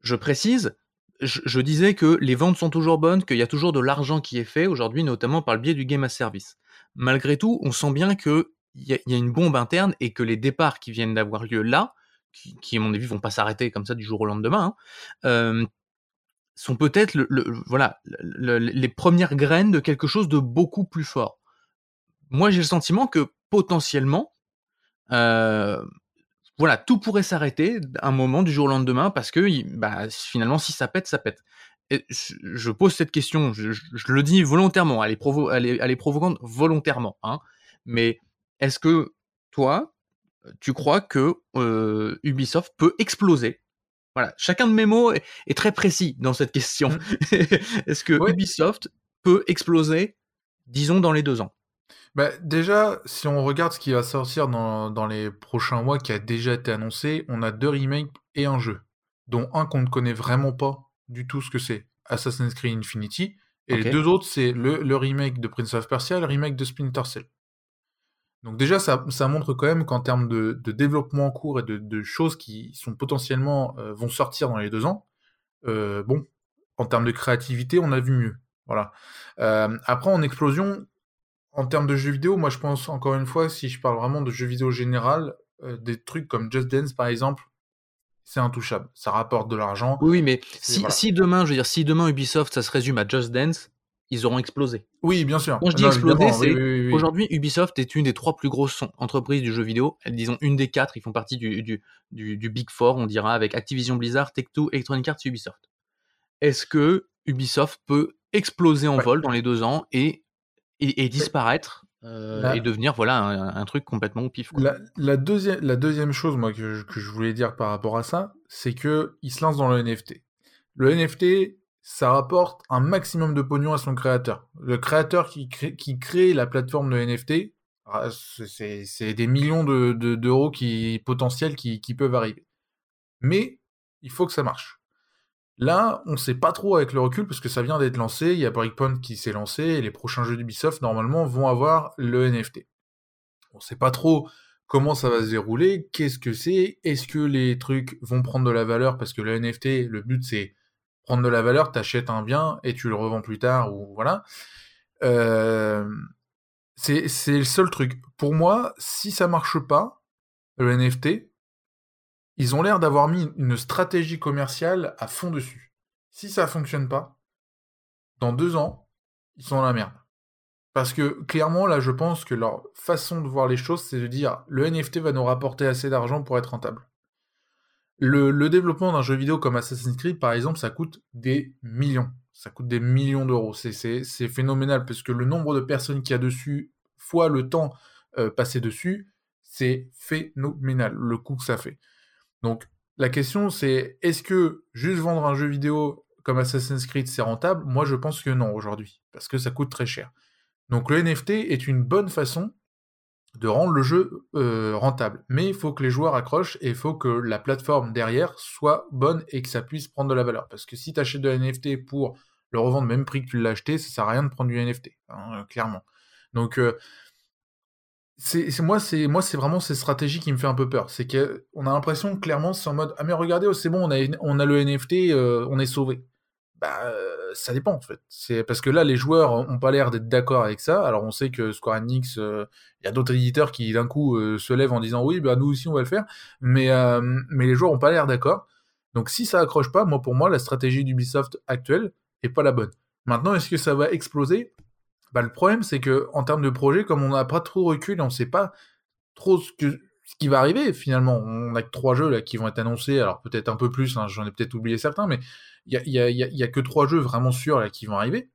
Je précise. Je, disais que les ventes sont toujours bonnes, qu'il y a toujours de l'argent qui est fait aujourd'hui, notamment par le biais du game as service. Malgré tout, on sent bien que il y, a- une bombe interne et que les départs qui viennent d'avoir lieu là, qui, à mon avis vont pas s'arrêter comme ça du jour au lendemain, hein, euh, sont peut-être voilà le- le- les premières graines de quelque chose de beaucoup plus fort. Moi, j'ai le sentiment que potentiellement, euh, voilà, tout pourrait s'arrêter un moment du jour au lendemain parce que bah, finalement, si ça pète, ça pète. Et je pose cette question, je, je- je le dis volontairement, elle est, provo elle est, elle est provocante volontairement, hein, mais est-ce que toi, tu crois que euh, Ubisoft peut exploser? Voilà, chacun de mes mots est, est très précis dans cette question. Mm. est-ce que Ouais. Ubisoft peut exploser, disons, dans les deux ans? Bah, déjà, si on regarde ce qui va sortir dans, dans les prochains mois, qui a déjà été annoncé, on a deux remakes et un jeu, dont un qu'on ne connaît vraiment pas du tout ce que c'est, Assassin's Creed Infinity, et les deux autres, c'est le, le remake de Prince of Persia et le remake de Splinter Cell. Donc déjà, ça, ça montre quand même qu'en termes de, de développement en cours et de, de choses qui sont potentiellement euh, vont sortir dans les deux ans, euh, bon, en termes de créativité, on a vu mieux. Voilà. Euh, après, en explosion, en termes de jeux vidéo, moi je pense encore une fois, si je parle vraiment de jeux vidéo général, euh, des trucs comme Just Dance par exemple, c'est intouchable. Ça rapporte de l'argent. Oui, mais si, voilà. si demain, je veux dire, si demain Ubisoft, ça se résume à Just Dance, ils auront explosé. Oui, bien sûr. Quand je dis Non, c'est oui, oui, oui. aujourd'hui Ubisoft est une des trois plus grosses en- entreprises du jeu vidéo. Elles disons une des quatre. Ils font partie du, du, du, du Big Four, on dira, avec Activision Blizzard, Take-Two, Electronic Arts, Ubisoft. Est-ce que Ubisoft peut exploser en Ouais. vol dans les deux ans et, et, et disparaître euh, La- et devenir voilà un, un truc complètement au pif quoi. La, la deuxième, la deuxième chose moi, que, je, que je voulais dire par rapport à ça, c'est que il se lance dans le NFT. Le NFT, ça rapporte un maximum de pognon à son créateur. Le créateur qui crée, qui crée la plateforme de NFT, ah, c'est des millions d'euros de, qui, potentiels qui, qui peuvent arriver. Mais il faut que ça marche. Là, on ne sait pas trop avec le recul parce que ça vient d'être lancé. Il y a Breakpoint qui s'est lancé et les prochains jeux d'Ubisoft normalement vont avoir le NFT. On ne sait pas trop comment ça va se dérouler, qu'est-ce que c'est, est-ce que les trucs vont prendre de la valeur parce que le NFT, le but c'est prendre de la valeur, t'achètes un bien et tu le revends plus tard ou voilà. Euh, c'est le seul truc. Pour moi, si ça marche pas, le NFT, ils ont l'air d'avoir mis une stratégie commerciale à fond dessus. Si ça fonctionne pas, dans deux ans, ils sont dans la merde. Parce que clairement, là, je pense que leur façon de voir les choses, c'est de dire le NFT va nous rapporter assez d'argent pour être rentable. Le, le développement d'un jeu vidéo comme Assassin's Creed, par exemple, ça coûte des millions. Ça coûte des millions d'euros. C'est phénoménal parce que le nombre de personnes qu'il y a dessus, fois le temps euh, passé dessus, c'est phénoménal le coût que ça fait. Donc la question c'est est-ce que juste vendre un jeu vidéo comme Assassin's Creed c'est rentable? Moi je pense que non aujourd'hui, parce que ça coûte très cher. Donc le NFT est une bonne façon de rendre le jeu euh, rentable. Mais il faut que les joueurs accrochent et il faut que la plateforme derrière soit bonne et que ça puisse prendre de la valeur. Parce que si tu achètes de la NFT pour le revendre même prix que tu l'as acheté, ça sert à rien de prendre du NFT, hein, clairement. Donc euh, c'est moi c'est moi c'est vraiment cette stratégie qui me fait un peu peur. C'est que on a l'impression clairement c'est en mode ah mais regardez oh, c'est bon on a on a le NFT euh, on est sauvé. Bah euh, ça dépend en fait. C'est parce que là les joueurs ont pas l'air d'être d'accord avec ça. Alors on sait que Square Enix euh, il y a d'autres éditeurs qui d'un coup se lèvent en disant oui bah nous aussi on va le faire. Mais mais les joueurs ont pas l'air d'accord. Donc si ça accroche pas moi pour moi la stratégie d'Ubisoft actuelle est pas la bonne. Maintenant est-ce que ça va exploser? Bah, le problème, c'est que en termes de projet, comme on n'a pas trop de recul, on ne sait pas trop ce, que, ce qui va arriver finalement. On a que trois jeux là qui vont être annoncés, alors peut-être un peu plus, hein, j'en ai peut-être oublié certains, mais il n'y a, y a, y a, que trois jeux vraiment sûrs là qui vont arriver.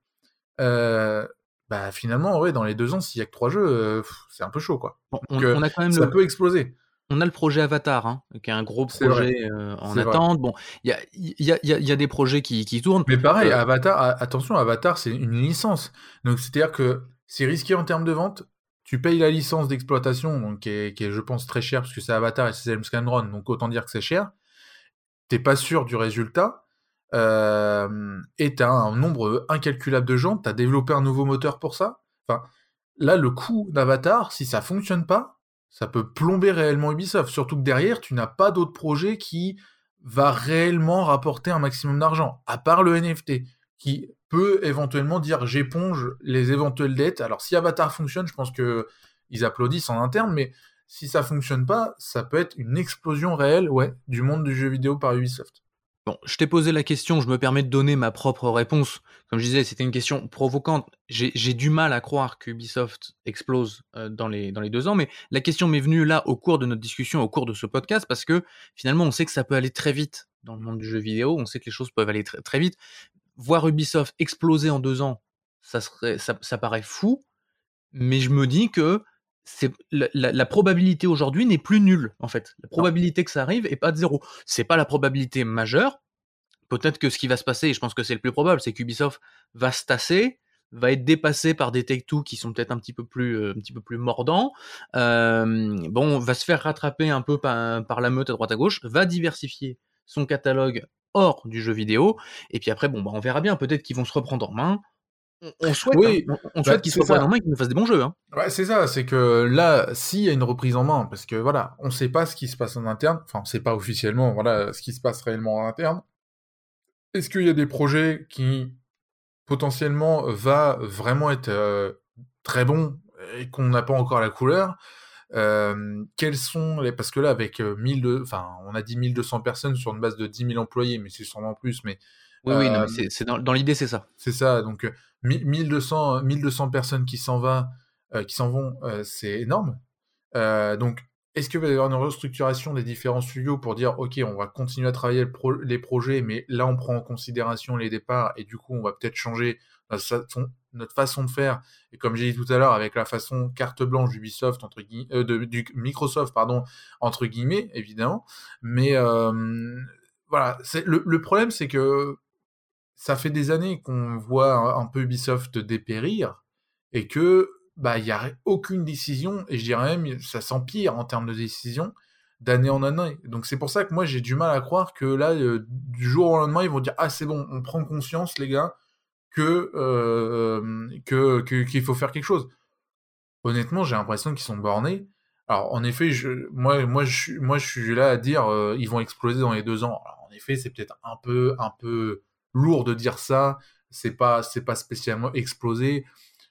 Euh, bah finalement, ouais, dans les deux ans, s'il n'y a que trois jeux, euh, c'est un peu chaud quoi. on, euh, a quand même ça peut exploser on a le projet Avatar, hein, qui est un gros projet euh, en attente. Bon, il y a, des projets qui, tournent. Mais pareil, euh, Avatar, attention, Avatar, c'est une licence. Donc, c'est-à-dire que c'est risqué en termes de vente. Tu payes la licence d'exploitation, donc qui est, je pense, très cher, parce que c'est Avatar et c'est James Cameron, donc autant dire que c'est cher. T'es pas sûr du résultat. Euh, et tu as un nombre incalculable de gens. Tu as développé un nouveau moteur pour ça. Enfin, là, le coût d'Avatar, si ça fonctionne pas, ça peut plomber réellement Ubisoft. Surtout que derrière, tu n'as pas d'autre projet qui va réellement rapporter un maximum d'argent, à part le NFT, qui peut éventuellement dire j'éponge les éventuelles dettes. Alors si Avatar fonctionne, je pense que ils applaudissent en interne, mais si ça fonctionne pas, ça peut être une explosion réelle, ouais, du monde du jeu vidéo par Ubisoft. Bon, je t'ai posé la question, je me permets de donner ma propre réponse. Comme je disais, c'était une question provocante. J'ai du mal à croire qu'Ubisoft explose euh, dans, les, deux ans, mais la question m'est venue là au cours de notre discussion, au cours de ce podcast, parce que finalement, on sait que ça peut aller très vite dans le monde du jeu vidéo, on sait que les choses peuvent aller très, très vite. Voir Ubisoft exploser en deux ans, ça, serait, ça, ça paraît fou, mais je me dis que c'est la, la, probabilité aujourd'hui n'est plus nulle en fait. La probabilité que ça arrive est pas de zéro. C'est pas la probabilité majeure. Peut-être que ce qui va se passer, et je pense que c'est le plus probable, c'est qu'Ubisoft va se tasser, va être dépassé par des Take-Two qui sont peut-être un petit peu plus euh, un petit peu plus mordants. Euh, bon, va se faire rattraper un peu par, par la meute à droite à gauche, va diversifier son catalogue hors du jeu vidéo. Et puis après, bon, bah, on verra bien. Peut-être qu'ils vont se reprendre en main on souhaite, oui, hein. on, souhaite bah, qu'il soit en main et qu'il nous fasse des bons jeux. Hein. Ouais, c'est ça, c'est que là, s'il y a une reprise en main, parce que voilà, on sait pas ce qui se passe en interne, enfin, on sait pas officiellement, voilà, ce qui se passe réellement en interne. Est-ce qu'il y a des projets qui potentiellement va vraiment être euh, très bons et qu'on n'a pas encore la couleur euh, quels sont les parce que là avec 1000 euh, enfin on a dit 1200 personnes sur une base de 10 000 employés mais c'est sûrement plus mais oui, oui, non, c'est dans, dans l'idée, c'est ça. C'est ça. Donc, 1200, 1200 personnes qui s'en euh, qui s'en vont, euh, c'est énorme. Euh, donc, est-ce qu'il va y avoir une restructuration des différents studios pour dire, OK, on va continuer à travailler les projets, mais là, on prend en considération les départs et du coup, on va peut-être changer notre façon, de faire. Et comme j'ai dit tout à l'heure, avec la façon carte blanche d'Ubisoft, guillemets, de, du Microsoft, pardon, entre guillemets, évidemment. Mais voilà, le problème, c'est que ça fait des années qu'on voit un, peu Ubisoft dépérir et que bah il y a aucune décision et je dirais même ça s'empire en termes de décision d'année en année. Donc c'est pour ça que moi j'ai du mal à croire que là euh, du jour au lendemain ils vont dire ah c'est bon on prend conscience les gars que euh, que qu'il faut faire quelque chose. Honnêtement j'ai l'impression qu'ils sont bornés. Alors en effet je, moi moi je suis moi je suis là à dire euh, ils vont exploser dans les deux ans. Alors, en effet c'est peut-être un peu un peu lourd de dire ça. C'est pas c'est pas spécialement exploser.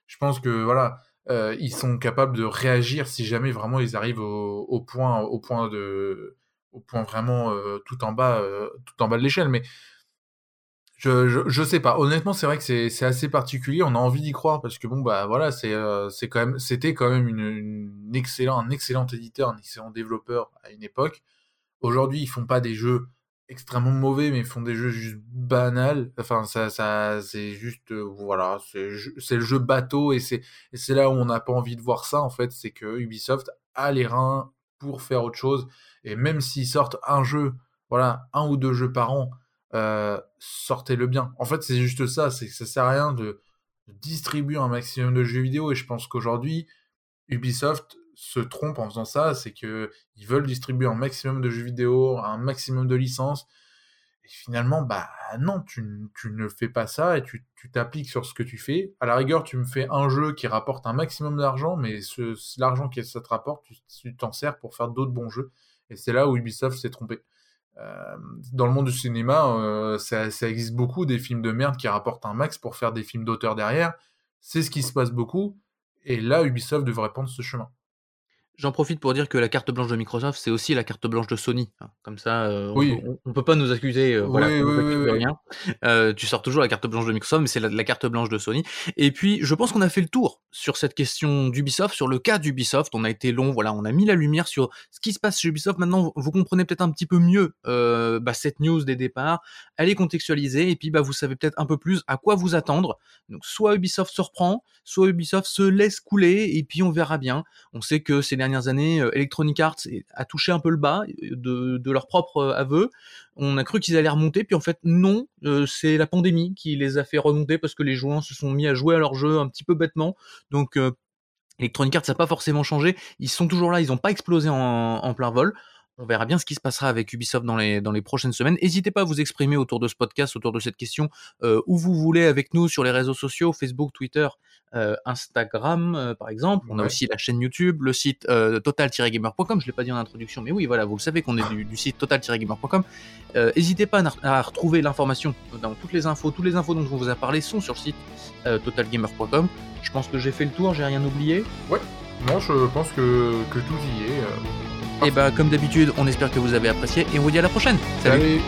Je pense que voilà euh, ils sont capables de réagir si jamais vraiment ils arrivent au, point, au point de, au point vraiment euh, tout en bas, euh, tout en bas de l'échelle. Mais je, je, sais pas. Honnêtement, c'est vrai que c'est assez particulier. On a envie d'y croire parce que bon bah voilà, c'est c'est quand même, c'était quand même une excellent, un excellent éditeur, un excellent développeur à une époque. Aujourd'hui, ils font pas des jeux extrêmement mauvais, mais font des jeux juste banals. Enfin, ça, ça, c'est juste, euh, voilà, c'est le jeu bateau et c'est, là où on n'a pas envie de voir ça en fait, c'est que Ubisoft a les reins pour faire autre chose. Et même s'ils sortent un jeu, voilà, un ou deux jeux par an, euh, sortez-le bien. En fait, c'est juste ça, c'est que ça sert à rien de distribuer un maximum de jeux vidéo. Et je pense qu'aujourd'hui, Ubisoft se trompent en faisant ça, c'est que ils veulent distribuer un maximum de jeux vidéo, un maximum de licences. Et finalement, bah non, tu, ne fais pas ça et tu t'appliques sur ce que tu fais. À la rigueur, tu me fais un jeu qui rapporte un maximum d'argent, mais l'argent que ça te rapporte, tu t'en sers pour faire d'autres bons jeux. Et c'est là où Ubisoft s'est trompé. Euh, dans le monde du cinéma, euh, ça, ça, existe beaucoup des films de merde qui rapportent un max pour faire des films d'auteur derrière. C'est ce qui se passe beaucoup. Et là, Ubisoft devrait prendre ce chemin. J'en profite pour dire que la carte blanche de Microsoft, c'est aussi la carte blanche de Sony. Hein. Comme ça, euh, on, peut pas nous accuser. Euh, voilà, rien. Euh, tu sors toujours la carte blanche de Microsoft, mais c'est la, carte blanche de Sony. Et puis, je pense qu'on a fait le tour sur cette question d'Ubisoft, sur le cas d'Ubisoft. On a été long, voilà, on a mis la lumière sur ce qui se passe chez Ubisoft. Maintenant, vous comprenez peut-être un petit peu mieux bah, cette news des départs. Elle est contextualisée, et puis bah, vous savez peut-être un peu plus à quoi vous attendre. Donc, soit Ubisoft se reprend, soit Ubisoft se laisse couler, et puis on verra bien. On sait que ces années, euh, Electronic Arts a touché un peu le bas euh, de, leur propre euh, aveu. On a cru qu'ils allaient remonter, puis en fait non, c'est la pandémie qui les a fait remonter parce que les joueurs se sont mis à jouer à leur jeu un petit peu bêtement. Donc Electronic Arts, n'a pas forcément changé. Ils sont toujours là, ils n'ont pas explosé en, plein vol. On verra bien ce qui se passera avec Ubisoft dans les, dans les prochaines semaines. N'hésitez pas à vous exprimer autour de ce podcast, autour de cette question, euh, où vous voulez avec nous sur les réseaux sociaux, Facebook, Twitter, euh, Instagram euh, par exemple. On a aussi la chaîne YouTube, le site total-gamer.com. Je l'ai pas dit en introduction, mais oui, voilà, vous le savez qu'on est du, site total-gamer.com. N'hésitez pas à, retrouver l'information dans toutes les infos. Toutes les infos dont on vous a parlé sont sur le site totalgamer.com. Je pense que j'ai fait le tour, j'ai rien oublié? Ouais, moi je pense que, que tout y est. Et bah comme d'habitude, on espère que vous avez apprécié et on vous dit à la prochaine. Salut.